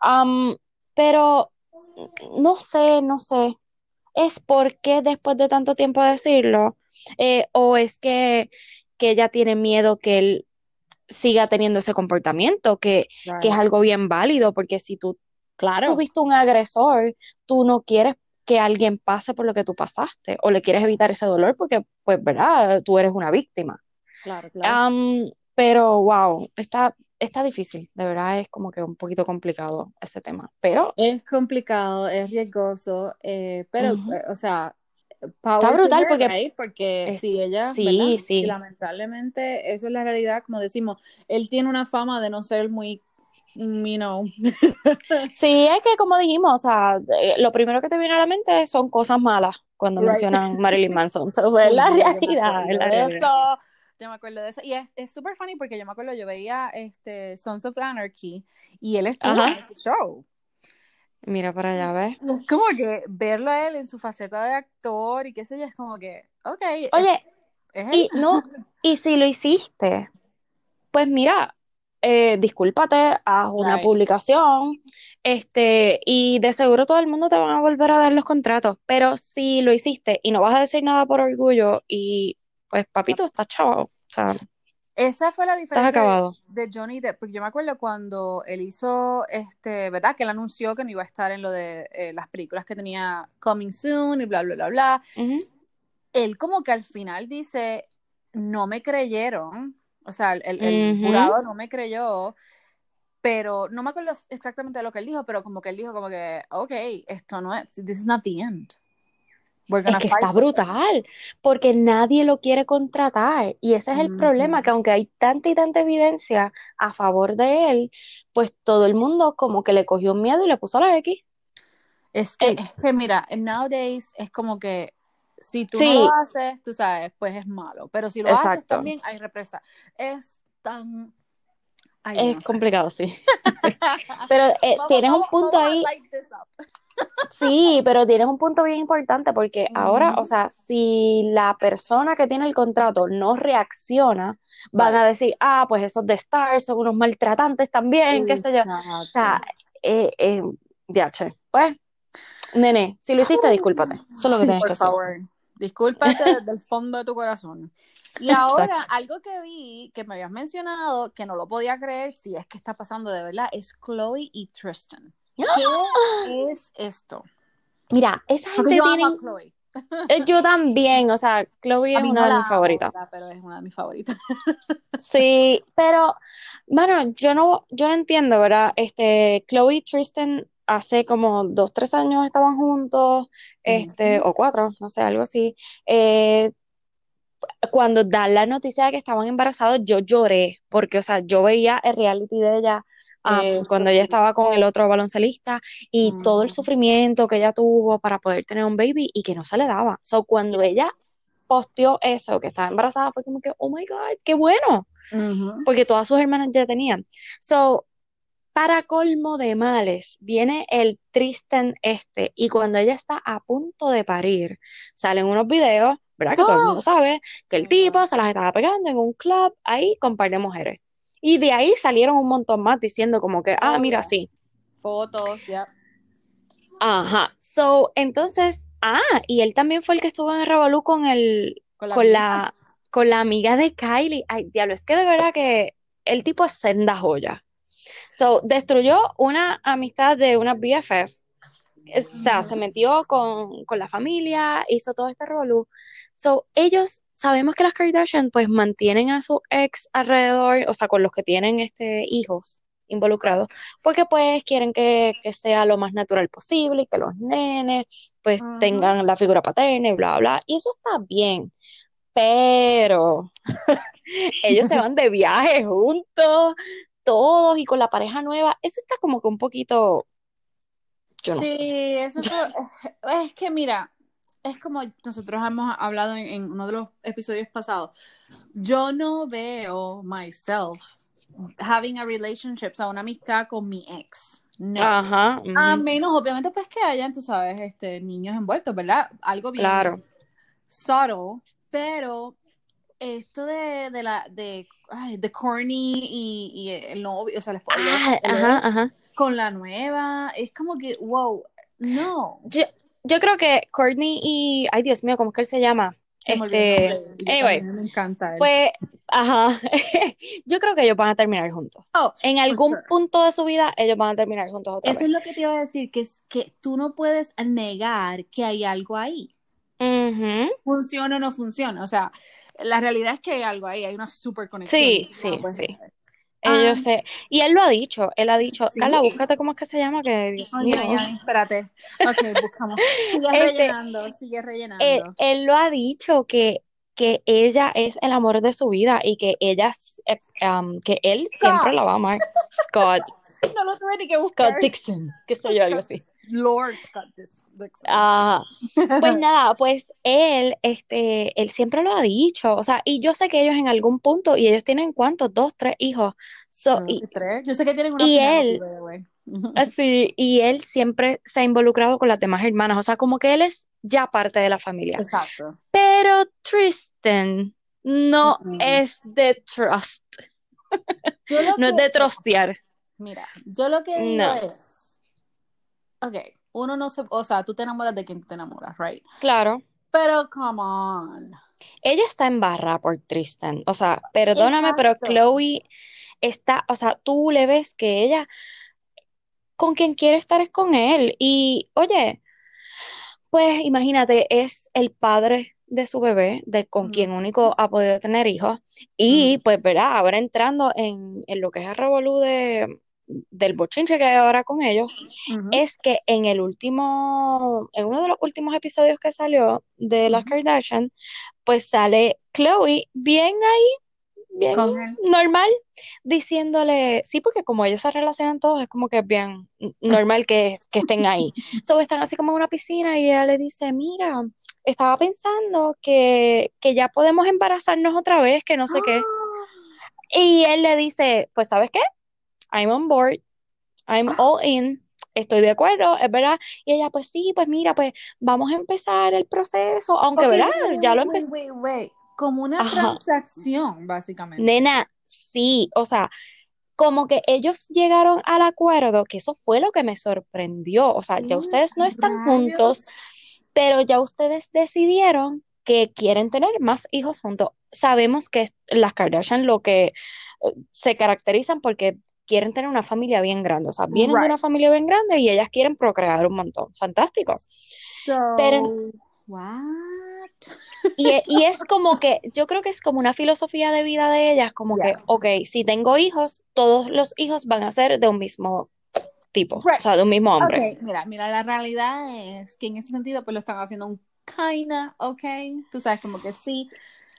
Am, pero no sé, no sé. ¿Es porque después de tanto tiempo decirlo? Eh, ¿o es que, que ella tiene miedo que él siga teniendo ese comportamiento, que, que es algo bien válido, porque si tú Claro. tuviste un agresor, tú no quieres que alguien pase por lo que tú pasaste, o le quieres evitar ese dolor porque, pues, ¿verdad? Tú eres una víctima. Claro, claro. Pero, wow, está, está difícil, de verdad es como que un poquito complicado ese tema, pero Es complicado, es riesgoso, eh, pero, Ujú. eh, o sea, power Está brutal her, porque- right? Porque es- si ella, sí, sí. Lamentablemente eso es la realidad, como decimos, él tiene una fama de no ser muy, you know, sí, es que como dijimos, o sea, eh, lo primero que te viene a la mente son cosas malas cuando Right. mencionan Marilyn Manson, entonces es la realidad, es la realidad. eso, yo me acuerdo de eso, y es es súper funny porque yo me acuerdo, yo veía este Sons of Anarchy y él estuvo Ajá. en ese show. Mira para allá, ¿ves? Es como que verlo a él en su faceta de actor y qué sé yo, es como que, ok, es- Oye, es él. y no, y si lo hiciste, pues mira, eh, discúlpate, haz una Right. publicación, este, y de seguro todo el mundo te va a volver a dar los contratos, pero si lo hiciste y no vas a decir nada por orgullo, y pues papito, estás chavo, o sea, Esa fue la diferencia de, acabado. de Johnny Depp, porque yo me acuerdo cuando él hizo, este, ¿verdad? Que él anunció que no iba a estar en lo de eh, las películas que tenía Coming Soon y bla, bla, bla, bla. Él como que al final dice, no me creyeron, o sea, el, jurado no me creyó, pero no me acuerdo exactamente de lo que él dijo, pero como que él dijo como que, ok, esto no es, this is not the end. Es que está brutal, porque nadie lo quiere contratar. Y ese es el problema, que aunque hay tanta y tanta evidencia a favor de él, pues todo el mundo como que le cogió miedo y le puso la X. Es que, Eh, es que mira, nowadays es como que si tú no lo haces, tú sabes, pues es malo. Pero si lo haces exacto. también hay represa. Es tan. Ay, Es no sé. complicado, sí. Pero eh, Vamos, tienes un punto ahí, sí, pero tienes un punto bien importante porque ahora, o sea, si la persona que tiene el contrato no reacciona, van a decir, ah, pues esos de Star son unos maltratantes también, qué sé yo. O sea, Exacto. eh, eh. Pues, nene, si lo hiciste, discúlpate. Eso es lo que Sí, tienes que hacer. Discúlpate desde el fondo de tu corazón. Y Exacto. ahora, algo que vi, que me habías mencionado, que no lo podía creer, si es que está pasando de verdad, es Chloe y Tristan. ¿Qué es esto? Mira, esa gente yo amo tiene. a Chloe. eh, Yo también, o sea, Chloe es una no de mis favoritas. pero es una de mis favoritas. Sí, pero, bueno, yo no, yo no entiendo, ¿verdad? Este, Chloe y Tristan hace como dos, tres años estaban juntos, este, o cuatro, no sé, algo así. Eh, cuando dan la noticia de que estaban embarazados, yo lloré, porque, o sea, yo veía el reality de ella, um, Eso cuando ella estaba con el otro baloncelista y todo el sufrimiento que ella tuvo para poder tener un baby y que no se le daba. So, cuando ella posteó eso, que estaba embarazada, fue como que, oh my God, qué bueno Ujú. porque todas sus hermanas ya tenían. So, para colmo de males, viene el Tristan este, y cuando ella está a punto de parir, salen unos videos, ¿verdad? Que todo el mundo ¡Oh! sabe que el tipo se las estaba pegando en un club ahí con un par de mujeres. Y de ahí salieron un montón más diciendo como que, ah, mira, yeah. sí. Fotos, ya. Ajá. So, entonces, ah, y él también fue el que estuvo en el revolú con el, Con la con la, con la amiga de Kylie. Ay, diablo, es que de verdad que el tipo es senda joya. So, destruyó una amistad de una BFF. O sea, se metió con, con la familia, hizo todo este revolú. So, ellos, sabemos que las Kardashian pues mantienen a su ex alrededor, o sea, con los que tienen este hijos involucrados, porque pues quieren que, que sea lo más natural posible y que los nenes pues tengan la figura paterna y bla, bla, y eso está bien, pero ellos se van de viaje juntos, todos y con la pareja nueva, eso está como que un poquito, yo no Sí, sé. eso fue, es que mira, es como nosotros hemos hablado en, en uno de los episodios pasados. Yo no veo myself having a relationship, o sea, una amistad con mi ex. No. Ajá, A menos, obviamente, pues que hayan, tú sabes, este, niños envueltos, ¿verdad? Algo bien claro. subtle, pero esto de, de la, de, ay, de Corny y, y el novio, o sea, el, esp- el ex, Ah, el ajá, ajá. con la nueva, es como que, wow, no. Yo, yo creo que Courtney y, ay Dios mío, ¿cómo es que él se llama? Se me Este, yo anyway, me encanta él. pues, ajá, yo creo que ellos van a terminar juntos. Oh, En algún sure. punto de su vida, ellos van a terminar juntos otra Eso vez. es lo que te iba a decir, que es que tú no puedes negar que hay algo ahí. Funciona o no funciona. O sea, la realidad es que hay algo ahí, hay una super conexión. Sí, no sí, lo puedes sí. Ellos Ah, se, y él lo ha dicho, él ha dicho, sí. Carla, búscate cómo es que se llama, que Dios Oye, mío. ya, espérate. Ok, buscamos. Sigue Este, rellenando, sigue él, rellenando. él lo ha dicho que, que ella es el amor de su vida y que ella, eh, um, que él siempre Scott. la va a amar. Scott, No lo tuve ni que Scott buscar. Dixon, qué sé yo, algo así. Lord Scott Dixon. Ah, pues nada, pues él, este, él siempre lo ha dicho, o sea, y yo sé que ellos en algún punto, y ellos tienen cuántos, dos, tres hijos, so, y, tres. Yo sé que tienen una y él, así, y él siempre se ha involucrado con las demás hermanas, o sea, como que él es ya parte de la familia. Exacto. Pero Tristan no es de trust, no es de trustear, mira, yo lo que digo no, es, ok, uno no se, o sea, tú te enamoras de quien te enamoras, right? claro. Pero, come on. Ella está en barra por Tristan, o sea, perdóname, pero. Chloe está, o sea, tú le ves que ella con quien quiere estar es con él. Y oye, pues imagínate, es el padre de su bebé, de con quien único ha podido tener hijos. Y pues, verá, ahora entrando en, en lo que es el revolú de, del bochinche que hay ahora con ellos, es que en el último, en uno de los últimos episodios que salió de las ujú. Kardashian, pues sale Chloe bien ahí, bien normal, diciéndole, sí, porque como ellos se relacionan todos, es como que es bien normal que, que estén ahí. So, están así como en una piscina y ella le dice, mira, estaba pensando que, que ya podemos embarazarnos otra vez, que no sé qué. Y él le dice, pues, ¿sabes qué? I'm on board, I'm all in, estoy de acuerdo, es verdad. Y ella, pues sí, pues mira, pues vamos a empezar el proceso, aunque, ¿verdad? wait, wait, Ya lo wait. Como una Ajá. transacción, básicamente. Nena, sí, o sea, como que ellos llegaron al acuerdo, que eso fue lo que me sorprendió. O sea, ya ¿Qué ustedes no están juntos, pero ya ustedes decidieron que quieren tener más hijos juntos. Sabemos que las Kardashian lo que eh, se caracterizan porque quieren tener una familia bien grande. O sea, vienen de una Right. familia bien grande y ellas quieren procrear un montón. Fantástico. Pero, So, what? y, e- y es como que, yo creo que es como una filosofía de vida de ellas, como que, Yeah. ok, si tengo hijos, todos los hijos van a ser de un mismo tipo, o Right. sea, de un mismo hombre. Ok, mira, mira, la realidad es que en ese sentido, pues lo están haciendo un kinda, ok. Tú sabes, como que sí.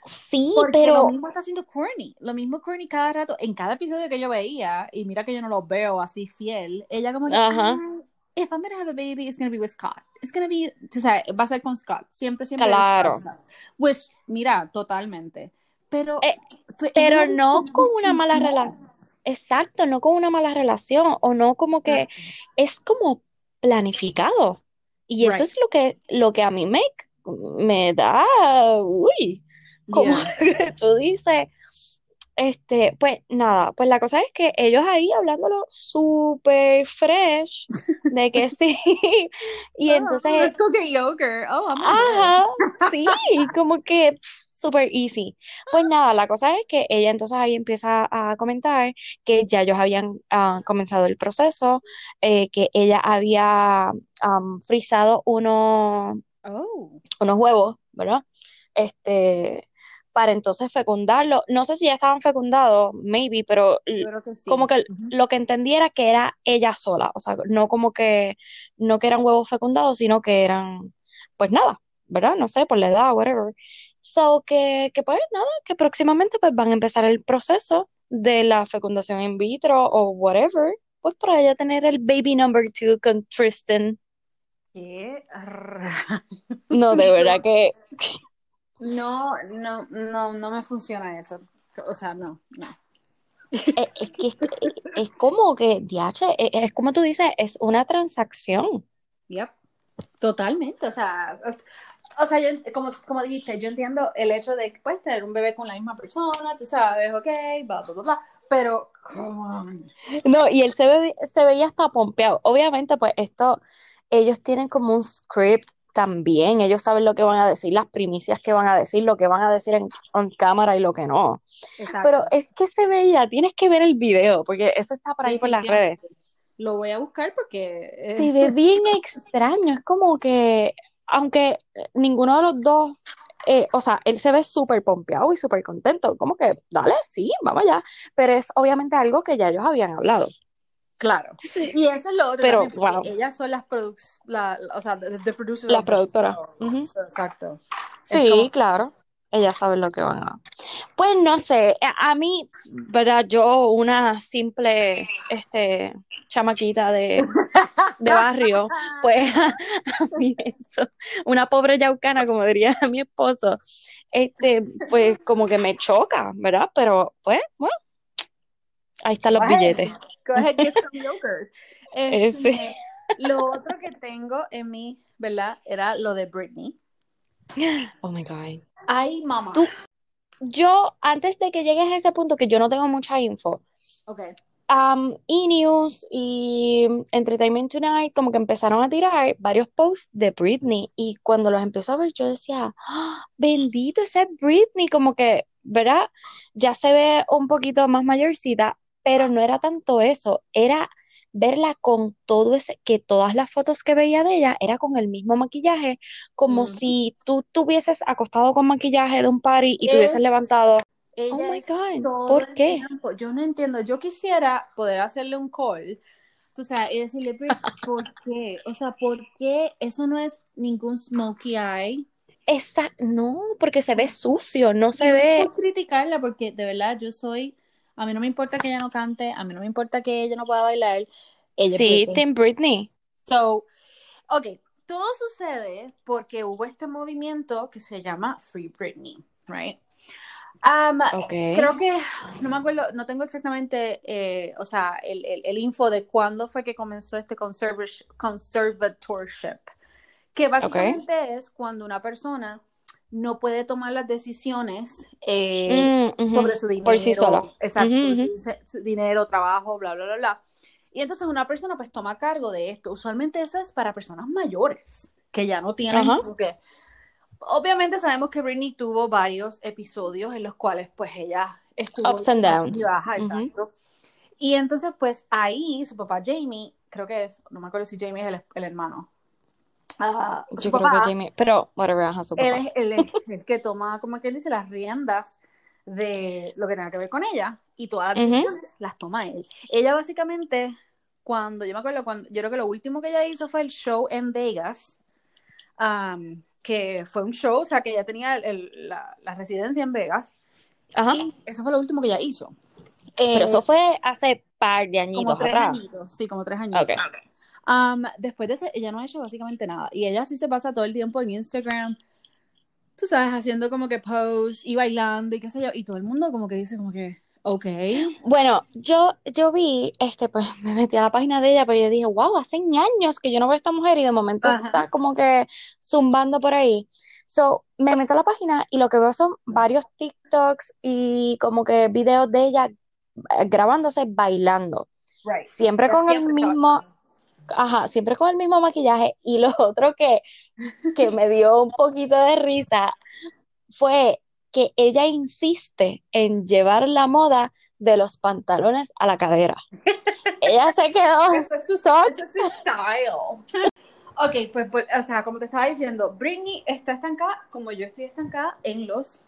Sí, Porque lo pero, mismo está haciendo Courtney. Lo mismo Courtney cada rato, en cada episodio que yo veía, y mira que yo no lo veo así fiel, ella como que, ajá, "Ay, if I'm gonna have a baby, it's gonna be with Scott. It's gonna be, tú sabes, va a ser con Scott. Siempre, siempre claro. Scott. Which, mira, totalmente. Pero, Eh, pero no con una mala relación. Exacto, no con una mala relación o no como que Exacto. es como planificado. Y eso Right. es lo que, lo que a mí me, me da, uy, como Yeah. tú dices, este, pues nada, pues la cosa es que ellos ahí hablándolo súper fresh, de que sí, y Oh, entonces, let's go get yogurt. Oh, I'm ajá, sí, como que súper easy. Pues nada, la cosa es que ella entonces ahí empieza a comentar que ya ellos habían ah, comenzado el proceso, eh, que ella había am, frizado uno, Oh. unos huevos, ¿verdad? Este, para entonces fecundarlo. No sé si ya estaban fecundados, maybe, pero que sí. como que lo que entendí era que era ella sola, o sea, no como que, no que eran huevos fecundados, sino que eran, pues nada, ¿verdad? No sé, por la edad, whatever. So que, que pues nada, que próximamente pues van a empezar el proceso de la fecundación in vitro o whatever, pues para ella tener el baby number two con Tristan. Qué. No, de verdad que No, no, no, no me funciona eso. O sea, no, no. es, es que es, es como que, DH, es, es como tú dices, es una transacción. Yep. Totalmente. O sea, o sea, yo, como, como dijiste, yo entiendo el hecho de pues, tener un bebé con la misma persona, tú sabes, ok, bla, bla, bla, bla. Pero, come on. No, y él se, ve- se veía hasta pompeado. Obviamente, pues esto, ellos tienen como un script también, ellos saben lo que van a decir, las primicias que van a decir, lo que van a decir en, en cámara y lo que no. Exacto. Pero es que se veía, tienes que ver el video, porque eso está por ahí por las redes. Lo voy a buscar porque. Se ve bien extraño, es como que, aunque ninguno de los dos, eh, o sea, él se ve súper pompeado y súper contento, como que, dale, sí, vamos allá, pero es obviamente algo que ya ellos habían hablado. Claro. Y eso es lo otro Pero, también, wow. ellas son las produc la, o sea, the, the Las productoras. Exacto. Sí, como- claro, ellas saben lo que van a... Pues no sé, a, a mí, ¿verdad? Yo, una simple, este, chamaquita de, de barrio, pues a, mí eso, una pobre yaucana, como diría mi esposo, este, pues como que me choca, ¿verdad? Pero, pues, bueno, ahí están los ahead. billetes. Go ahead, get some yogurt. Ese. Este, lo otro que tengo en mí, ¿verdad? Era lo de Britney. Oh my God. Ay, mamá. Tú- Yo, antes de que llegues a ese punto, que yo no tengo mucha info, Ok. um, E-News y Entertainment Tonight como que empezaron a tirar varios posts de Britney y cuando los empezó a ver yo decía, ¡Ah! bendito ese es Britney, como que, ¿verdad? Ya se ve un poquito más mayorcita, pero no era tanto eso, era verla con todo ese, que todas las fotos que veía de ella era con el mismo maquillaje, como si tú tuvieses acostado con maquillaje de un party y te hubieses Es- levantado. Ella Oh my es God, todo ¿por qué? Yo no entiendo. Yo quisiera poder hacerle un call, tú sabes, y decirle, "Brit, ¿por qué? O sea, ¿por qué eso no es ningún smokey eye? esa, no, porque se ve sucio, no se no ve. por criticarla, porque de verdad yo soy, a mí no me importa que ella no cante, a mí no me importa que ella no pueda bailar, ella Sí, Britney. Tim Britney. So, ok, todo sucede porque hubo este movimiento que se llama Free Britney, right? Um, Ok. Creo que, no me acuerdo, no tengo exactamente, eh, o sea, el, el, el info de cuándo fue que comenzó este conserv- conservatorship, que básicamente es cuando una persona no puede tomar las decisiones eh, Mm, ujú, sobre su dinero, Por sí sola. exacto, sobre ujú. su, su dinero, trabajo, bla, bla, bla, bla. Y entonces una persona pues toma cargo de esto. Usualmente eso es para personas mayores, que ya no tienen como que... Obviamente sabemos que Britney tuvo varios episodios en los cuales pues ella estuvo... Ups and downs. y baja, exacto. Y entonces pues ahí su papá Jamie, creo que es, no me acuerdo si Jamie es el, el hermano. Su Yo creo que Jamie, pero whatever, ajá, su él papá. es el, es el que toma, como que él dice, las riendas de lo que tenga que ver con ella y todas las decisiones las toma él. Ella básicamente, cuando, yo me acuerdo, cuando, yo creo que lo último que ella hizo fue el show en Vegas, um, que fue un show, o sea, que ella tenía el- el- la, la residencia en Vegas, Ajá. y eso fue lo último que ella hizo. Pero Eh, eso fue hace par de como añitos tres atrás. añitos, sí, como tres añitos. Ok. Um, después de eso, ella no ha hecho básicamente nada. Y ella sí se pasa todo el tiempo en Instagram, tú sabes, haciendo como que posts y bailando y qué sé yo. Y todo el mundo como que dice como que, ok. Bueno, yo, yo vi, este, pues me metí a la página de ella, pero yo dije, wow, hace años que yo no veo a esta mujer y de momento Ajá. está como que zumbando por ahí. So, me meto a la página y lo que veo son varios TikToks y como que videos de ella eh, grabándose bailando. Right. Siempre con el siempre mismo. Ajá, siempre con el mismo maquillaje. Y lo otro que, que me dio un poquito de risa fue que ella insiste en llevar la moda de los pantalones a la cadera. Ella se quedó Ese es su, style. Ok, pues, pues, o sea, como te estaba diciendo, Britney está estancada como yo estoy estancada en los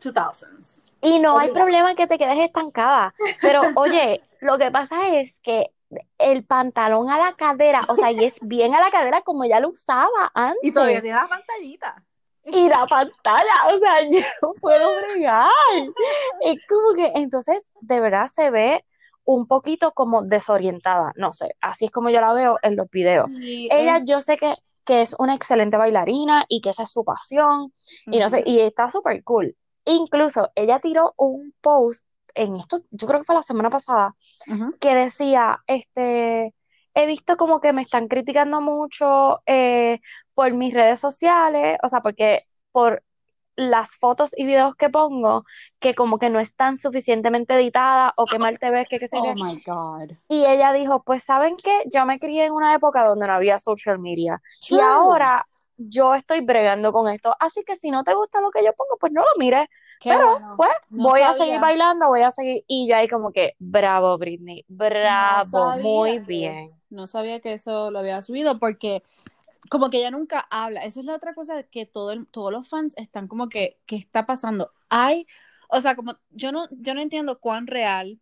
2000s. Y no hay problema que te quedes estancada. Pero oye, lo que pasa es que el pantalón a la cadera, o sea, y es bien a la cadera como ella lo usaba Y todavía antes. tiene la pantallita. Y la pantalla, o sea, yo no puedo bregar. Es como que, entonces, de verdad se ve un poquito como desorientada, no sé, así es como yo la veo en los videos. Y Ella, yo sé que, que es una excelente bailarina y que esa es su pasión, y no sé, y está súper cool. Incluso ella tiró un post en esto, yo creo que fue la semana pasada, que decía, este, he visto como que me están criticando mucho eh, por mis redes sociales, o sea, porque por las fotos y videos que pongo, que como que no están suficientemente editadas o que mal te ves, que qué sé Oh qué. my God. Y ella dijo, pues ¿saben qué? Yo me crié en una época donde no había social media y ahora yo estoy bregando con esto, así que si no te gusta lo que yo pongo, pues no lo mires, Qué pero bueno. pues No voy a seguir bailando, voy a seguir, y yo ahí como que, bravo Britney, bravo, muy bien. No sabía que eso lo había subido porque como que ella nunca habla. Esa es la otra cosa que todo el- todos los fans están como que, ¿qué está pasando? Hay, o sea, como yo no, yo no entiendo cuán real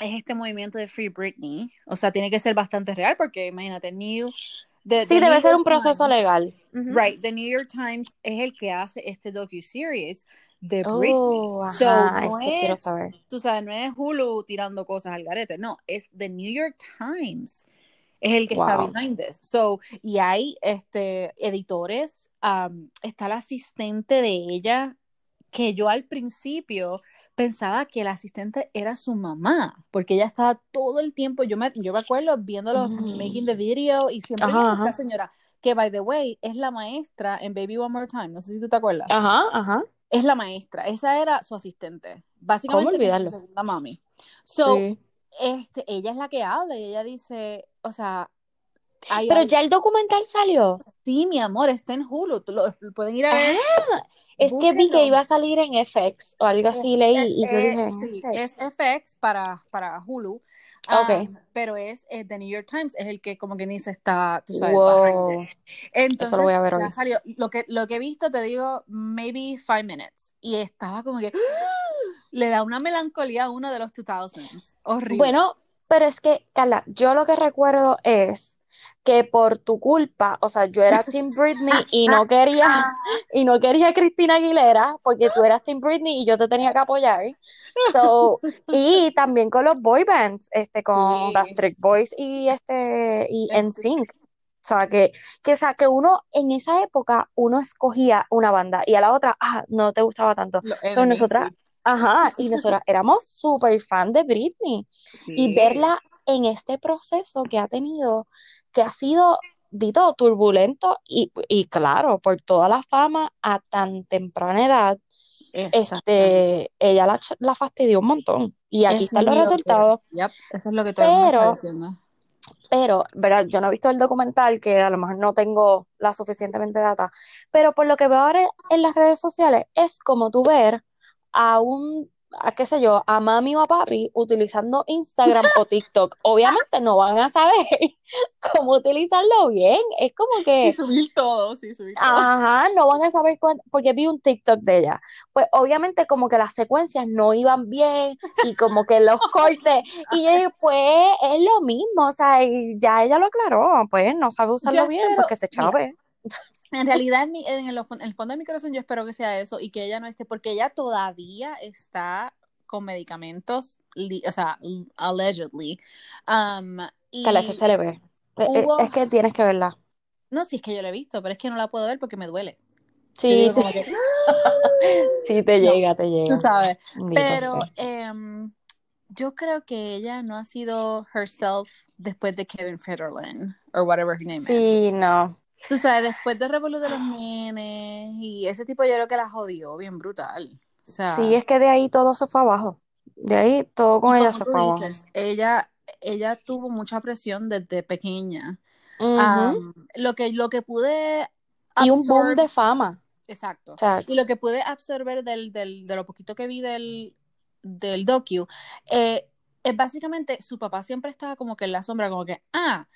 es este movimiento de Free Britney. O sea, tiene que ser bastante real porque imagínate, New... the- Sí, the debe New ser York un proceso Times- legal. Right, The New York Times es el que hace este docu-series de Oh, Britney. So, no eso quiero saber. tú sabes, no es Hulu tirando cosas al garete, no, es The New York Times es el que está behind this. So, y hay este editores, um, está la asistente de ella, que yo al principio pensaba que la asistente era su mamá, porque ella estaba todo el tiempo, yo me, yo me acuerdo viendo los Mm. making the video y siempre Ajá, esta señora, que by the way, es la maestra en Baby One More Time, no sé si tú te acuerdas. Ajá, ajá. Es la maestra, esa era su asistente, básicamente ¿Cómo su segunda mami. So, Sí. este, ella es la que habla y ella dice, o sea, Pero ya el documental salió. sí, mi amor, está en Hulu, lo, lo pueden ir a ver. Ah, es que vi que iba a salir en FX o algo así, leí, y yo Eh, dije, eh, ¿en sí, FX? es FX para, para Hulu. Ok. um, pero es eh, The New York Times, es el que como que dice está, tú sabes, Wow. Entonces, Eso lo voy a ver ya hoy. salió. Lo que, lo que he visto, te digo, maybe five minutes. Y estaba como que le da una melancolía a uno de los 2000s. Horrible. Bueno, pero es que, Carla, yo lo que recuerdo es que por tu culpa, o sea, yo era Team Britney y no quería, y no quería a Cristina Aguilera, porque tú eras Team Britney y yo te tenía que apoyar. So, y también con los boy bands, este, con Sí. Backstreet Boys y este, y NSYNC. O sea, que, que, o sea, que uno en esa época, uno escogía una banda y a la otra, ah, no te gustaba tanto. So, nosotras, ajá, y nosotras éramos súper fan de Britney sí. y verla en este proceso que ha tenido, que ha sido, dito, turbulento y, y claro, por toda la fama a tan temprana edad, este, ella la, fastidió un montón. Y aquí están es los resultados. Yep, eso es lo que todo el mundo está Pero- diciendo. Pero, ¿verdad? Yo no he visto el documental, que a lo mejor no tengo la suficientemente data, pero por lo que veo ahora en las redes sociales, es como tú ver a un, a qué sé yo, a mami o a papi utilizando Instagram o TikTok. Obviamente no van a saber cómo utilizarlo bien. Es como que... Y subir todo, sí, subir todo. Ajá, no van a saber cuándo, porque vi un TikTok de ella. Pues obviamente como que las secuencias no iban bien y como que los cortes. Y yo dije, pues es lo mismo, o sea, y ya ella lo aclaró, pues no sabe usarlo Yo bien, espero- pues que se chave. En realidad, en, mi- en el, en el fondo de mi corazón, yo espero que sea eso y que ella no esté, porque ella todavía está con medicamentos, li- o sea, allegedly. Um, y se le ve. Eh, eh, hubo- Es que tienes que verla. no, sí es que yo la he visto, pero es que no la puedo ver porque me duele. Sí, sí, que, sí te No, llega, te llega. tú sabes. Pero em, yo creo que ella no ha sido herself después de Kevin Federline, or whatever her name is. Sí, no. Tú sabes, después de Revolú de los nenes y ese tipo yo creo que la jodió bien brutal. O sea, Sí, es que de ahí todo se fue abajo. De ahí todo con ella se tú fue abajo. dices, ella, ella tuvo mucha presión desde pequeña. Am, lo que, lo que pude Y un boom de fama. Exacto. O sea, Y lo que pude absorber del, del, de lo poquito que vi del, del docu, eh, es básicamente su papá siempre estaba como que en la sombra, como que, ah,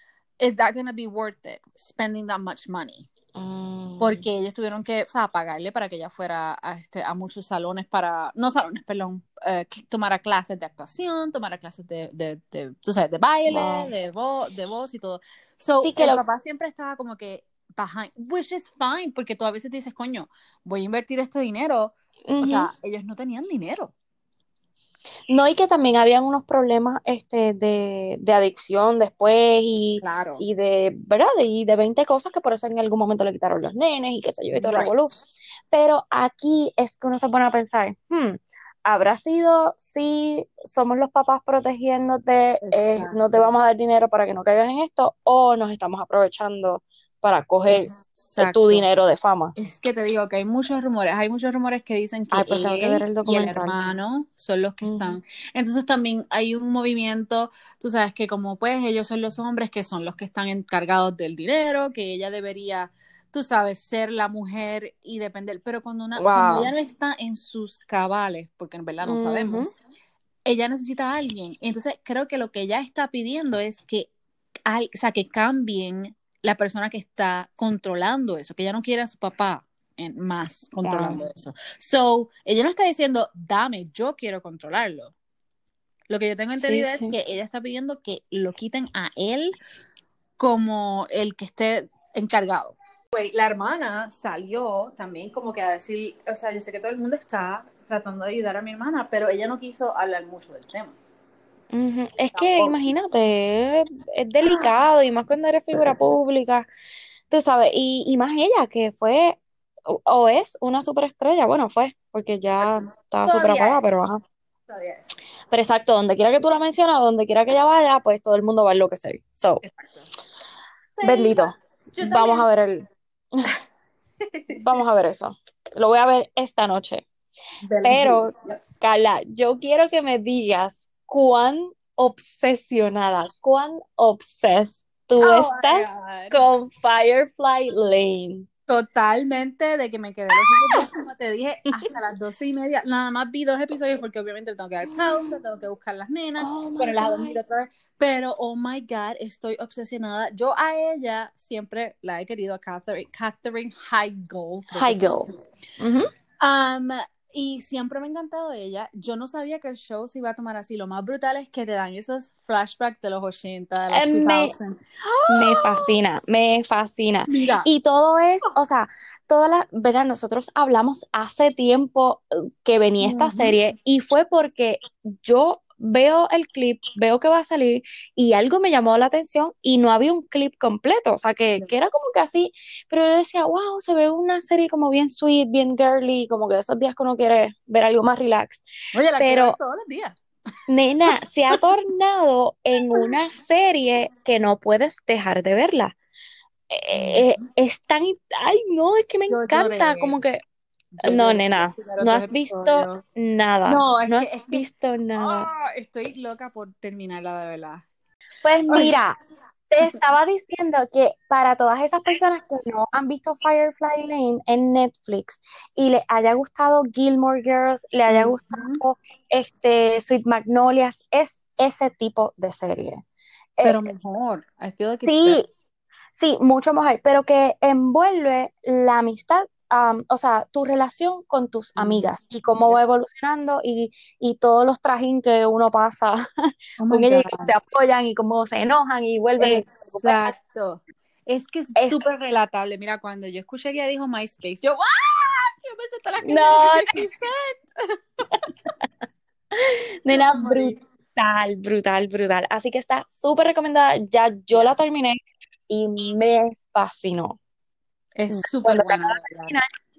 is that gonna be worth it, spending that much money? mm, Porque ellos tuvieron que, o sea, pagarle para que ella fuera a, este, a muchos salones para, no salones, perdón, cl- tomara clases de actuación, tomara clases de, de, de, tú sabes, de baile, Wow. de, voz, de voz y todo. So, Sí, que el lo- papá siempre estaba como que behind, which is fine, porque tú a veces dices, coño, voy a invertir este dinero. O ujú. sea, ellos no tenían dinero. No, y que también habían unos problemas este, de, de adicción después y, Claro. y de, ¿verdad? Y de 20 cosas que por eso en algún momento le quitaron los nenes y qué sé yo, y todo Right. revolú. Pero aquí es que uno se pone a pensar, hmm, ¿habrá sido si somos los papás protegiéndote, eh, no te vamos a dar dinero para que no caigas en esto, o nos estamos aprovechando para coger Exacto. tu dinero de fama? Es que te digo que hay muchos rumores, hay muchos rumores que dicen que Ay, pues tengo que ver él el y el hermano son los que están. Entonces también hay un movimiento, tú sabes que como pues ellos son los hombres que son los que están encargados del dinero, que ella debería, tú sabes, ser la mujer y depender. Pero cuando una, cuando Wow. ella no está en sus cabales, porque en verdad no sabemos, ella necesita a alguien. Entonces creo que lo que ella está pidiendo es que, al- o sea, que cambien la persona que está controlando eso, que ella no quiere a su papá en- más controlando Wow. eso. So, ella no está diciendo, dame, yo quiero controlarlo. Lo que yo tengo entendido sí. es que ella está pidiendo que lo quiten a él como el que esté encargado. Güey, la hermana salió también como que a decir, o sea, yo sé que todo el mundo está tratando de ayudar a mi hermana, pero ella no quiso hablar mucho del tema. Es que Tampoco. imagínate, es, es delicado y más cuando eres figura pública, tú sabes, y, y más ella que fue o, o es una superestrella, bueno, fue, porque ya Exacto. estaba súper apagada, es. pero ajá. Pero exacto, donde quiera que tú la mencionas, donde quiera que ella vaya, pues todo el mundo va a enloquecer. So, Exacto. bendito. Vamos a ver el, vamos a ver eso. Lo voy a ver esta noche. Pero, Carla, yo quiero que me digas cuán obsesionada, cuán obsessed tú Oh estás con Firefly Lane. Totalmente de que me quedé los como te dije, hasta las doce y media. Nada más vi dos episodios porque obviamente tengo que dar pausa, tengo que buscar las nenas, Oh ponerlas a dormir otra vez. Pero, oh my God, estoy obsesionada. Yo a ella siempre la he querido, a Catherine, Catherine que Heigl. es. Ujú. Um, Y siempre me ha encantado ella. Yo no sabía que el show se iba a tomar así. Lo más brutal es que te dan esos flashbacks de los 80, de los Eh, me- 2000. Me fascina, me fascina. Mira, Y todo es, o sea, todas las, verá, nosotros hablamos hace tiempo eh, que venía esta serie y fue porque yo veo el clip, veo que va a salir y algo me llamó la atención y no había un clip completo, o sea, que, que era como que así, pero yo decía, wow, se ve una serie como bien sweet, bien girly, como que esos días que uno quiere ver algo más relax. oye, la pero- todos los días. Nena, se ha tornado en una serie que no puedes dejar de verla. Eh, eh, es tan, ay, no, es que me Yo encanta, lloré. como que, Yo no, nena, no has visto nada, No, es no que- has es que- visto nada. Ah, estoy loca por terminarla de verdad. Pues mira, te estaba diciendo que para todas esas personas que no han visto Firefly Lane en Netflix y le haya gustado Gilmore Girls, le haya gustado este Sweet Magnolias, es ese tipo de serie. Eh, Pero mejor. I feel like Sí, sí, mucho mejor, pero que envuelve la amistad, o sea, tu relación con tus amigas y cómo va evolucionando y, y todos los trajín que uno pasa Oh con ellas y se apoyan y cómo se enojan y vuelven y. Exacto. Es que es súper relatable. Mira, cuando yo escuché que ella dijo MySpace, yo, ¡ah! Yo me todas las No, canciones de 50 Cent. Nena, morí. brutal, brutal, brutal. Así que está súper recomendada. Ya yo la terminé y me fascinó. Es súper buena,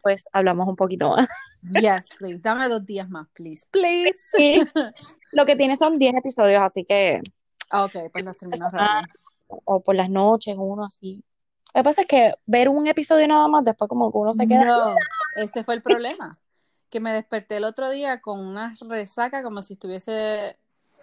pues hablamos un poquito más. Yes, please. Dame dos días más, please. Please. Sí. Lo que tiene son 10 episodios, así que Ah, ok, pues los termino Ah, rápido. o por las noches, uno así. Lo que pasa es que ver un episodio nada más, después como que uno se queda. No, ese fue el problema. Que me desperté el otro día con una resaca como si estuviese,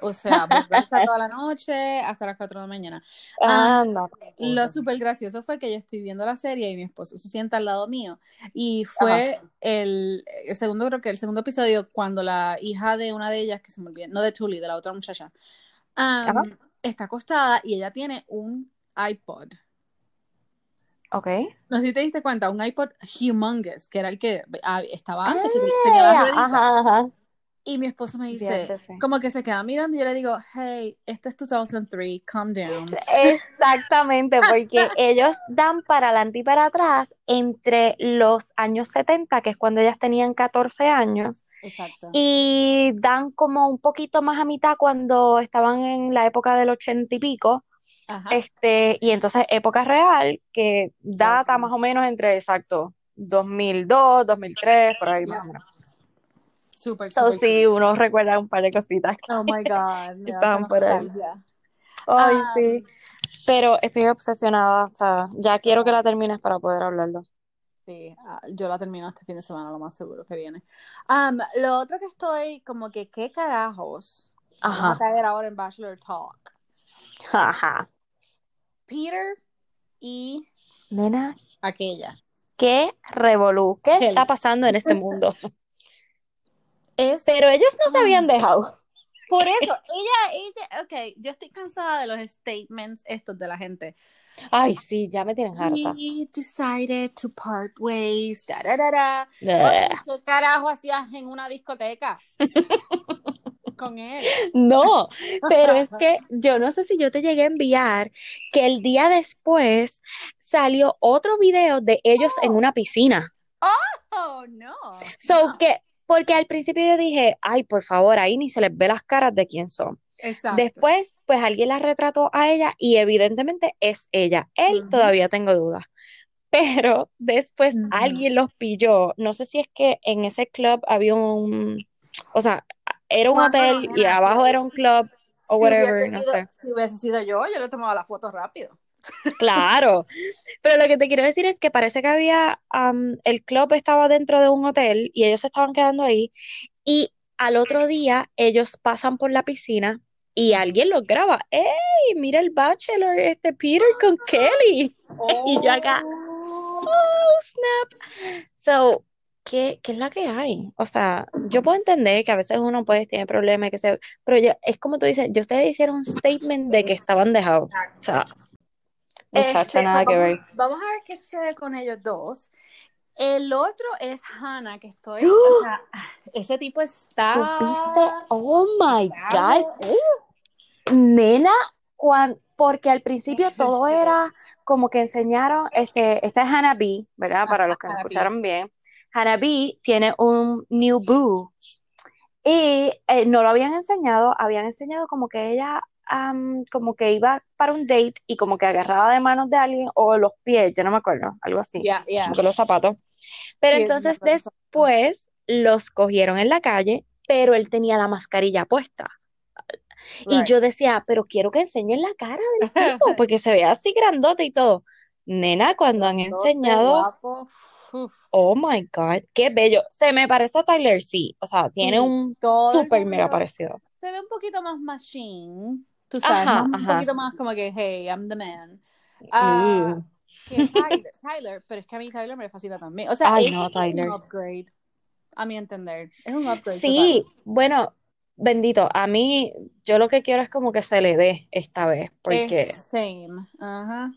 o sea, borracha toda la noche hasta las 4 de la mañana. Ah, Anda, Lo súper gracioso fue que yo estoy viendo la serie y mi esposo se sienta al lado mío. Y fue el, el segundo, creo que el segundo episodio cuando la hija de una de ellas, que se me olvida, no de Tully, de la otra muchacha, Ajá. está acostada y ella tiene un iPod. Ok. No sé si te diste cuenta, un iPod humongous, que era el que ah, estaba antes, que tenía Eh, rueditas. Ajá, ajá. Y mi esposo me dice, como que se queda mirando y yo le digo, hey, esto es 2003, calm down. Exactamente, porque ellos dan para adelante y para atrás entre los años 70, que es cuando ellas tenían 14 años, Exacto. y dan como un poquito más a mitad cuando estaban en la época del 80 y pico, Ajá. este, y entonces época real, que data sí. más o menos entre, exacto, 2002, 2003, por ahí más o menos. Súper, So, sí, uno recuerda un par de cositas que Oh my God, da estaban por ahí. Ay, Ah, sí. Pero estoy obsesionada, o sea, ya quiero que la termines para poder hablarlo. Sí, ah, yo la termino este fin de semana, lo más seguro que viene. Am, lo otro que estoy, como que, ¿qué carajos? Vamos a Ajá, ahora en Bachelor Talk. ajá. Peter y Nena, aquella. qué revolú, qué Kelly. está pasando en este mundo. Es Pero ellos no se habían dejado. por eso, ella, ella, ok, yo estoy cansada de los statements estos de la gente. Ay, sí, ya me tienen harta. We decided to part ways, da, da, da, da. Bleh. Ok, ¿qué carajo hacías en una discoteca con él? No, pero es que yo no sé si yo te llegué a enviar que el día después salió otro video de ellos en una piscina. Oh, no. So no. que, porque al principio yo dije, ay, por favor, ahí ni se les ve las caras de quién son. Exacto. Después, pues alguien la retrató a ella y evidentemente es ella. Él todavía tengo dudas. Pero después alguien los pilló. No sé si es que en ese club había un, o sea, era un Bueno, hotel y abajo era un club o si whatever, no sido, sé. si hubiese sido yo, yo le tomaba la foto rápido. Claro, pero lo que te quiero decir es que parece que había, el club estaba dentro de un hotel y ellos se estaban quedando ahí y al otro día ellos pasan por la piscina y alguien los graba. ¡Ey, mira el Bachelor, este Peter con Kelly! Y yo acá, Oh. ¡oh, snap! So, ¿qué, qué es la que hay? O sea, yo puedo entender que a veces uno pues tiene problemas, que se, pero ya, es como tú dices, ya ustedes hicieron un statement de que estaban dejados. O sea, muchacha, Este, nada que vamos, ver. vamos a ver qué sucede con ellos dos. El otro es Hannah, que estoy. o sea, ese tipo está. ¿Tú viste? Oh my God. bravo. Nena, cuan- porque al principio todo era como que enseñaron, este, esta es Hannah B, ¿verdad? Para los que B. escucharon bien. Hannah B tiene un new boo y eh, no lo habían enseñado, habían enseñado como que ella como que iba para un date y como que agarraba de manos de alguien o los pies, yo no me acuerdo, algo así, ya. como que los zapatos. Pero Sí, entonces después los cogieron en la calle, pero él tenía la mascarilla puesta. Y yo decía, pero quiero que enseñen la cara del tipo, porque se ve así grandote y todo. Nena, cuando han enseñado, oh my God, qué bello. Se me parece a Tyler C. O sea, tiene Sí, un súper mega parecido. Se ve un poquito más machine. Tú sabes, Ajá, más- un poquito más como que, hey, I'm the man. Mm. que Tyler, Tyler, pero es que a mí Tyler me fascina también. O sea, Ay, es no, un upgrade, a mi entender. Es un upgrade. Sí, bueno, bendito, a mí yo lo que quiero es como que se le dé esta vez, porque, Es same. Ajá.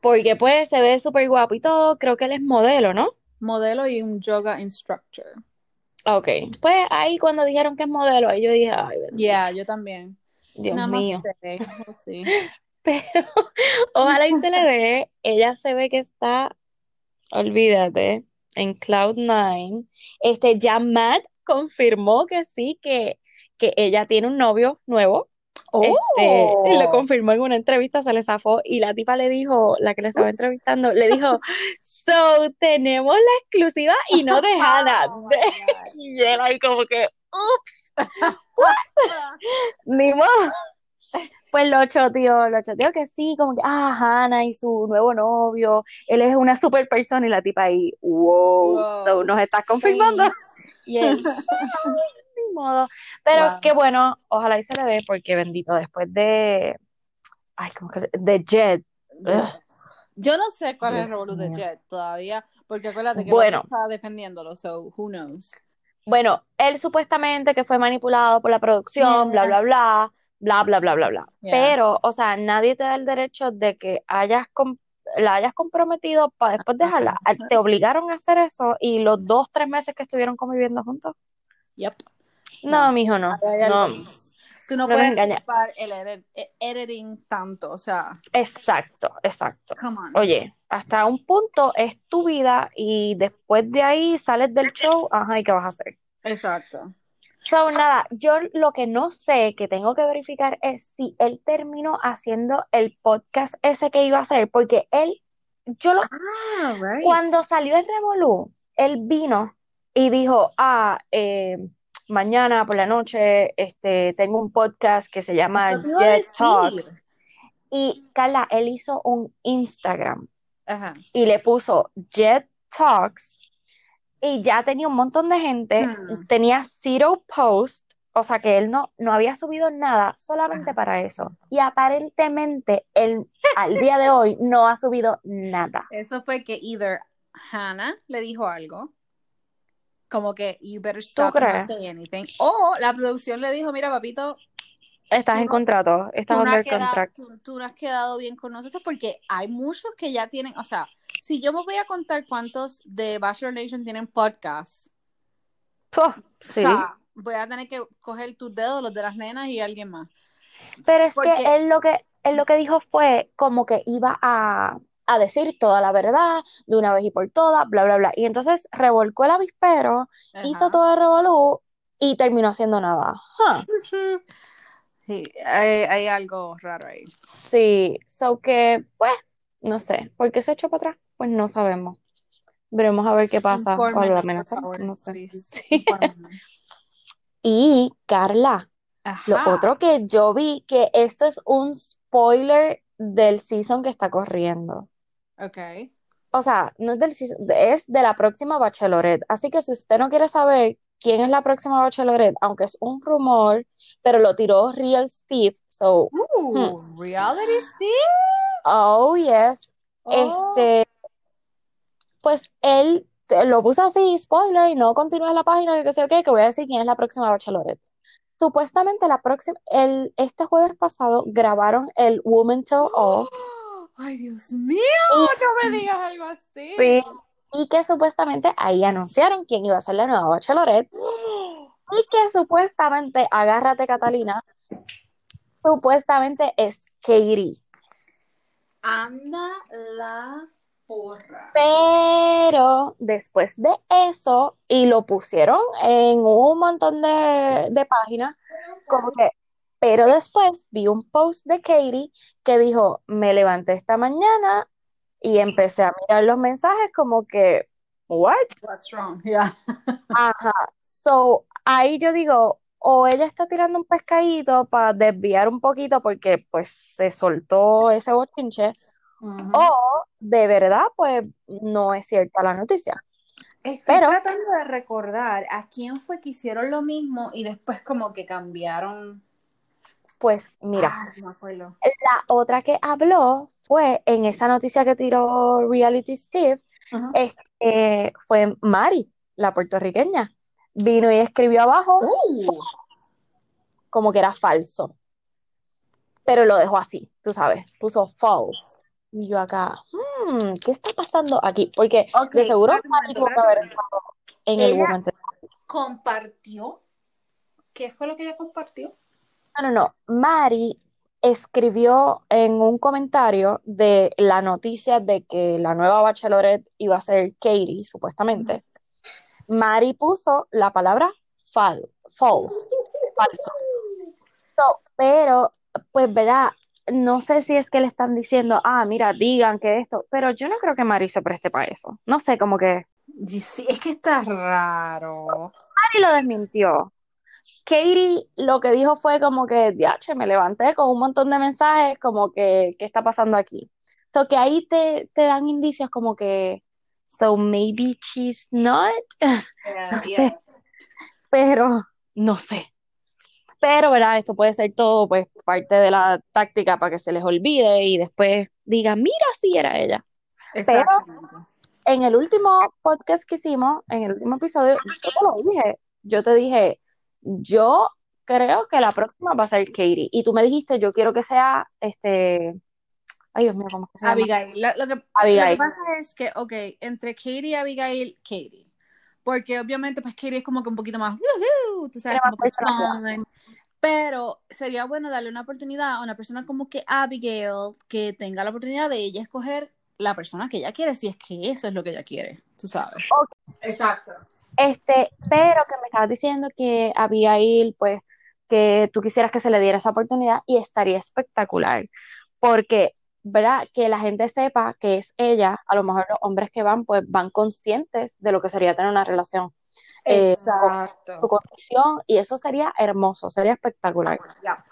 porque pues se ve súper guapo y todo, creo que él es modelo, ¿no? Modelo y un yoga instructor. Ok, pues ahí cuí dijeron que es modelo, ahí yo dije, ay, bendito, Yeah, yo también. Dios Nada mío. Sí. Pero ojalá y se le dé. Ella se ve que está, olvídate, en Cloud9. Este, ya Matt confirmó que sí, que, que ella tiene un novio nuevo. Este, y lo Oh. confirmó en una entrevista, se le zafó y la tipa le dijo, la que le estaba entrevistando, le dijo, so, tenemos la exclusiva y no de Hannah. Oh. Y él ahí como que, ups, ni modo. Pues lo choteó, lo choteó que sí, como que, ah, Hannah y su nuevo novio, él es una super persona y la tipa ahí, wow, Wow. so, nos estás confirmando. Y él, "Sí, ni modo. Pero Wow. qué bueno, ojalá y se le dé, porque bendito, después de, ay, como que, de Jet, Ugh. Yo no sé cuál es el revolú de. Jet todavía, porque acuérdate que Bueno. estaba defendiéndolo, so who knows. Bueno, él supuestamente que fue manipulado por la producción, bla, bla, bla, bla, bla, bla, bla, bla. Pero, o sea, nadie te da el derecho de que hayas la hayas comprometido para después dejarla. Te obligaron a hacer eso y los dos, tres meses que estuvieron conviviendo juntos. Yep. No, No. mijo, no. No. Tú no no puedes culpar el edit- e- editing tanto, o sea, exacto, exacto. come on. Oye, hasta un punto es tu vida y después de ahí sales del show, ajá, ¿y qué vas a hacer? Exacto. So, nada, yo lo que no sé que tengo que verificar es si él terminó haciendo el podcast ese que iba a hacer, porque él, yo lo, Ah, right. cuando salió el Revolú, él vino y dijo, ah, eh, mañana por la noche, este, tengo un podcast que se llama Jet. Talks. Y Carla, él hizo un Instagram Ajá. y le puso Jet Talks y ya tenía un montón de gente, Hmm. tenía zero post, o sea que él no, no había subido nada solamente Ajá. para eso. Y aparentemente él al día de hoy no ha subido nada. Eso fue que either Hannah le dijo algo, como que you better stop and say anything, o la producción le dijo, mira papito, Estás en no- contrato, estás no, under quedado, contract. tú, tú no has quedado bien con nosotros porque hay muchos que ya tienen, o sea, si yo me voy a contar cuántos de Bachelor Nation tienen podcast, Oh, sí, o sea, voy a tener que coger tus dedos, los de las nenas y alguien más. pero es porque- que él lo que él lo que dijo fue como que iba a, a decir toda la verdad de una vez y por todas, bla, bla, bla. Y entonces revolcó el avispero, hizo todo el revolú y terminó haciendo nada. Huh. Sí, hay, hay algo raro ahí. Sí, so que, pues, no sé, ¿por qué se echó para atrás? Pues no sabemos. Veremos a ver qué pasa. Amenazan, favor, no sé. Sí. Y Carla, lo otro que yo vi, que esto es un spoiler del season que está corriendo. Ok. O sea, no es del es de la próxima Bachelorette. Así que si usted no quiere saber quién es la próxima Bachelorette, aunque es un rumor, pero lo tiró Real Steve, so, Uh, reality Steve. oh yes, Oh, este, pues él te- lo puso así, spoiler, y no continúa en la página, que sé yo qué, que voy a decir quién es la próxima Bachelorette. Supuestamente la próxima, el, este jueves pasado grabaron el Woman Tell All. Ay, Dios mío, no me digas algo así. Sí, y que supuestamente ahí anunciaron quién iba a ser la nueva Bachelorette y que supuestamente, agárrate Catalina, supuestamente es Katie. Anda la porra. Pero después de eso, y lo pusieron en un montón de, de páginas, como que, pero después vi un post de Katie que dijo, me levanté esta mañana y empecé a mirar los mensajes como que, what? What's wrong? Yeah. Ajá. So, ahí yo digo, o ella está tirando un pescadito para desviar un poquito porque pues se soltó ese bochinche, o de verdad pues no es cierta la noticia. Estoy Pero- tratando de recordar a quién fue que hicieron lo mismo y después como que cambiaron. Pues mira, Ah, no la otra que habló fue en esa noticia que tiró Reality Steve, este, fue Mari, la puertorriqueña. Vino y escribió abajo Uh, como que era falso. Pero lo dejó así, tú sabes, puso false. Y yo acá, hmm, ¿qué está pasando aquí? Porque de seguro Mari tuvo que haber estado en el momento. Compartió. ¿Qué fue lo que ella compartió? No, no, no. Mari escribió en un comentario de la noticia de que la nueva Bachelorette iba a ser Katie, supuestamente. Mari puso la palabra fal false, falso. So, pero, pues, verá, no sé si es que le están diciendo, ah, mira, digan que esto, pero yo no creo que Mari se preste para eso. No sé, como que Sí, es que está raro. Mari lo desmintió. Katie lo que dijo fue como que, diache, me levanté con un montón de mensajes, como que, ¿qué está pasando aquí? So que ahí te, te dan indicios como que, so maybe she's not, Yeah, yeah. pero no sé. Pero, ¿verdad? Esto puede ser todo, pues, parte de la táctica para que se les olvide y después digan, mira, sí era ella. Exactamente. En el último podcast que hicimos, en el último episodio, yo te lo dije. Yo te dije, yo creo que la próxima va a ser Katie. Y tú me dijiste, yo quiero que sea este. Ay, Dios mío, ¿cómo se llama? Abigail. La- lo, que, lo Abigail. que pasa es que, ok, entre Katie y Abigail, Katie. Porque obviamente, pues Katie es como que un poquito más, tú sabes, como que. Pero sería bueno darle una oportunidad a una persona como que Abigail, que tenga la oportunidad de ella escoger la persona que ella quiere, si es que eso es lo que ella quiere, tú sabes. Exacto. Este, pero que me estabas diciendo que Abigail, pues, que tú quisieras que se le diera esa oportunidad y estaría espectacular. Porque, ¿verdad? Que la gente sepa que es ella, a lo mejor los hombres que van, pues van conscientes de lo que sería tener una relación eh, su Exacto. condición y eso sería hermoso, sería espectacular.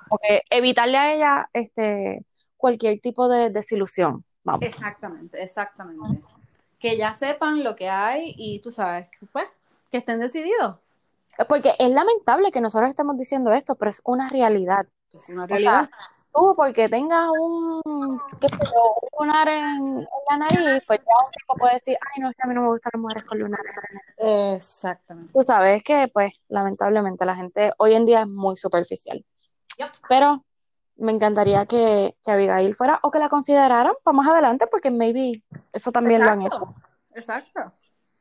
Porque evitarle a ella este, cualquier tipo de desilusión. Vamos. Exactamente, exactamente. Que ya sepan lo que hay y tú sabes, pues, que estén decididos. Porque es lamentable que nosotros estemos diciendo esto, pero es una realidad. Es una O realidad. sea, tú porque tengas un, qué sé yo, un lunar en, en la nariz, pues ya un tipo puede decir, ay, no, es que a mí no me gustan las mujeres con lunares. Exactamente. Tú sabes que, pues, lamentablemente la gente hoy en día es muy superficial. Yep. Pero me encantaría que, que Abigail fuera o que la consideraran para más adelante, porque maybe eso también lo han hecho. Exacto.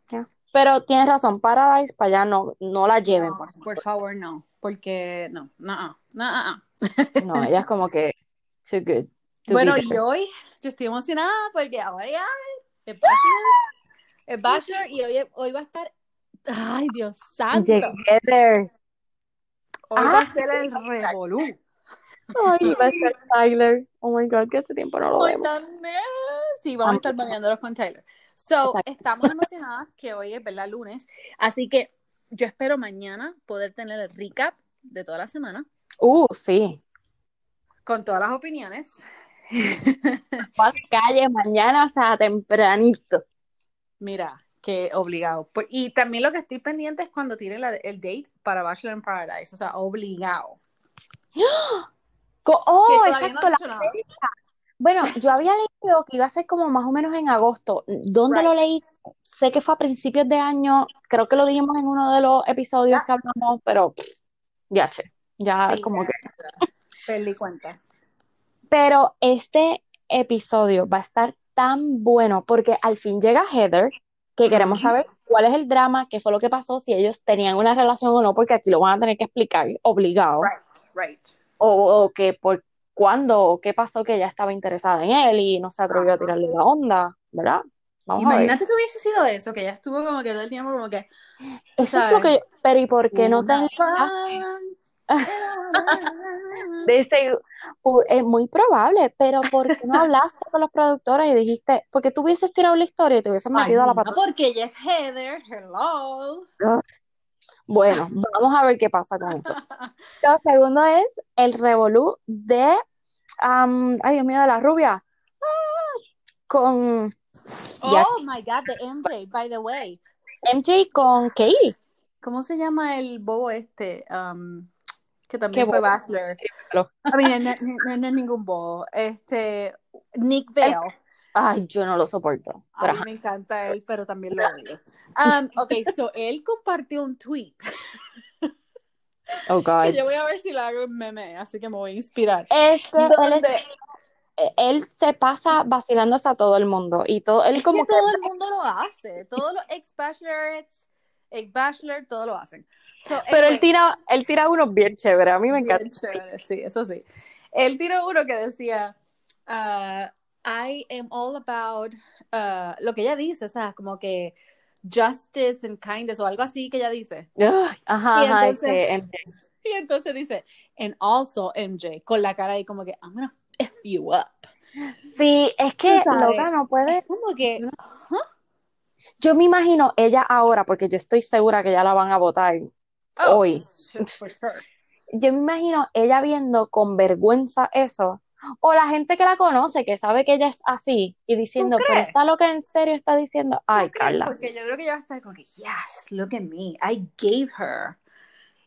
Exacto. Pero tienes razón, Paradise para allá no, no la lleven, No, por favor. por favor, no. Porque no, no, no, no. No, ella es como que too good. Bueno, y hoy yo estoy emocionada porque ahora ya el Bachelor, el Bachelor y hoy, hoy va a estar, ay Dios santo, there. hoy Ah, va a ser el revolú. Ay, va a estar Tyler. Oh my God, que hace tiempo no lo vemos. Sí, vamos a estar bañándolos con Tyler. So, Exacto. estamos emocionadas que hoy es, ¿verdad? Lunes. Así que yo espero mañana poder tener el recap de toda la semana Uh, sí. con todas las opiniones. Calle mañana, o sea, tempranito. Mira, que obligado. Por- Y también lo que estoy pendiente es cuando tire la- el date para Bachelor in Paradise. O sea, obligado. Oh, no exacto, la fecha. Bueno, yo había leído que iba a ser como más o menos en agosto. ¿Dónde lo leí? Sé que fue a principios de año. Creo que lo dijimos en uno de los episodios que hablamos, pero ya, che, ya Sí, como ya, que. Perdí cuenta. Pero este episodio va a estar tan bueno porque al fin llega Heather, que queremos saber cuál es el drama, qué fue lo que pasó, si ellos tenían una relación o no, porque aquí lo van a tener que explicar, obligado. Right, right. O, o que por cuándo o qué pasó que ella estaba interesada en él y no se atrevió a tirarle la onda, ¿verdad? Vamos Imagínate que hubiese sido eso, que ella estuvo como que todo el tiempo como que, Eso es lo que yo, pero ¿y por qué no te. De ese, es muy probable, pero ¿por qué no hablaste con los productores y dijiste, porque tú hubieses tirado la historia y te hubieses Ay, metido a la pata? porque ella es Heather, hello. Bueno, vamos a ver qué pasa con eso. Lo segundo es el revolú de, am, ay Dios mío, de la rubia, Ah, con Oh my god, the MJ, by the way. MJ con Katie. ¿Cómo se llama el bobo este? Um, que ¿Qué también fue bobo? Bachelor. A mí no, no- no- no es ningún bobo. Este, Nick Vale. Ay, yo no lo soporto. A Pero mí me encanta él, pero también lo odio. Um, ok, so él compartió un tweet. Oh, God. Yo voy a ver si lo hago en meme, así que me voy a inspirar. Es que él, es- él se pasa vacilándose a todo el mundo y todo, él es como que que todo el mundo lo hace. Todos los ex bachelorettes, ex bachelor, todo lo hacen. So, Pero él anyway, tira, él tira unos bien chéveres, a mí me encanta. Bien chévere, sí, eso sí. Él tiró uno que decía, ah, I am all about, ah, lo que ella dice, o sea, como que justice and kindness o algo así que ella dice. Ajá, Y ajá, entonces- este, em, Y entonces dice, and also MJ, con la cara ahí como que, I'm gonna F you up. Sí, es que loca no puede. Es como que, Yo me imagino ella ahora, porque yo estoy segura que ya la van a votar oh, hoy. sure. Yo me imagino ella viendo con vergüenza eso, o la gente que la conoce, que sabe que ella es así, y diciendo, pero está loca en serio, está diciendo, ay. Carla. Porque yo creo que ella va a estar como que, yes, look at me, I gave her.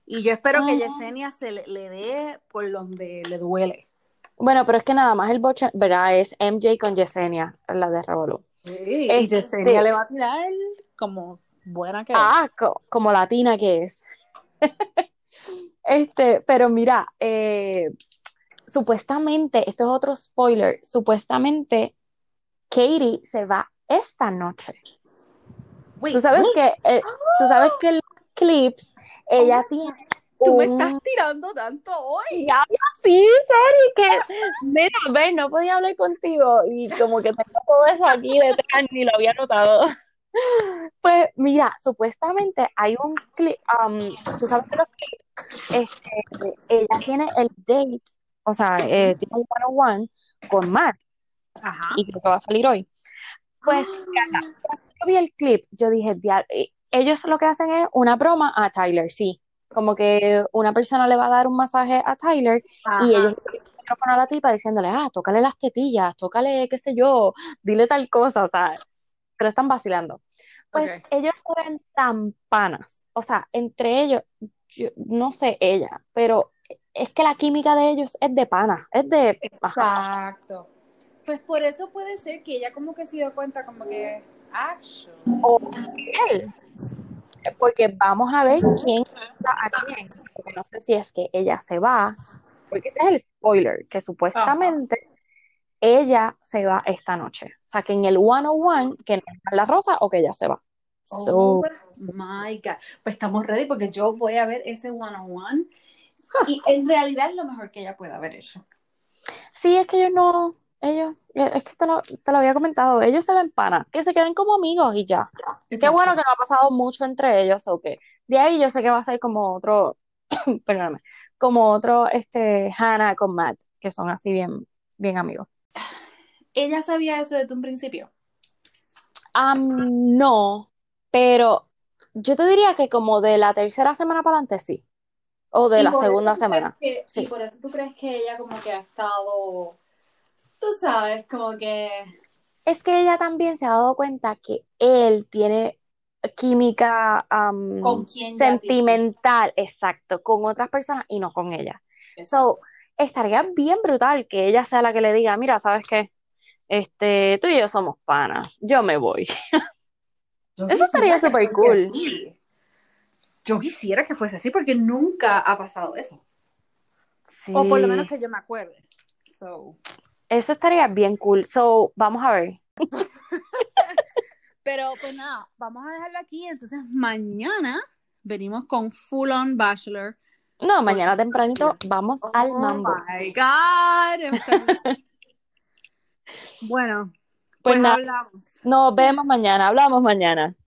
Y yo espero que Ah. Yesenia se le, le dé por donde le duele. Bueno, pero es que nada más el boche, ¿verdad? Es MJ con Yesenia, la de Revolú. Sí, Este- Yesenia le va a tirar como buena que es. Ah, co- como latina que es. Este, pero mira, eh, supuestamente, esto es otro spoiler, supuestamente Katie se va esta noche. Wait, Tú sabes que, eh, tú sabes que en los clips ella Oh tiene Tú me estás tirando tanto hoy. Ya, sí, sorry, que, mira, no podía hablar contigo y como que tengo todo eso aquí detrás, ni lo había notado. Pues mira, supuestamente hay un clip, um, tú sabes que los clips, este, ella tiene el date, o sea, eh, tiene un one-on-one con Matt Ajá. y creo que va a salir hoy. Pues, cuando yo vi el clip, yo dije, "Dia- eh, ellos lo que hacen es una broma a Tyler, sí. Como que una persona le va a dar un masaje a Tyler Ajá. y ellos micrófono a la tipa diciéndole, ah, tócale las tetillas, tócale, qué sé yo, dile tal cosa, o sea, lo están vacilando. Pues ellos se ven tan panas, o sea, entre ellos, yo no sé ella, pero es que la química de ellos es de panas, es de. Exacto. Pues por eso puede ser que ella como que se dio cuenta como que, actually. o él. Porque vamos a ver quién está a quién. Porque no sé si es que ella se va, porque ese es el spoiler, que supuestamente ella se va esta noche. O sea, que en el 101, que no es la rosa o que ella se va. So, Oh my God. Pues estamos ready porque yo voy a ver ese one-on-one. Y en realidad es lo mejor que ella puede haber hecho. sí, es que ellos no, ellos, es que te lo, te lo había comentado, ellos se ven pana, que se queden como amigos y ya. Qué bueno que no ha pasado mucho entre ellos, o que de ahí yo sé que va a ser como otro, perdóname, como otro, este, Hannah con Matt, que son así bien, bien amigos. Ella sabía eso desde un principio. Am, no, pero yo te diría que como de la tercera semana para adelante sí, o de Y la segunda semana. que- sí. Y por eso tú crees que ella como que ha estado, tú sabes, como que... Es que ella también se ha dado cuenta que él tiene química Con ya sentimental, exacto, con otras personas y no con ella. So, estaría bien brutal que ella sea la que le diga, mira, ¿sabes qué? Este, tú y yo somos panas, yo me voy. Yo Eso estaría súper cool. así. Yo quisiera que fuese así porque nunca ha pasado eso. O por lo menos que yo me acuerde. So, eso estaría bien cool. So, vamos a ver. Pero pues nada, vamos a dejarlo aquí. Entonces mañana venimos con Full On Bachelor. No, mañana tempranito vamos al Oh mambo. my God. bueno, Pues pues nada. hablamos. Nos vemos mañana, hablamos mañana.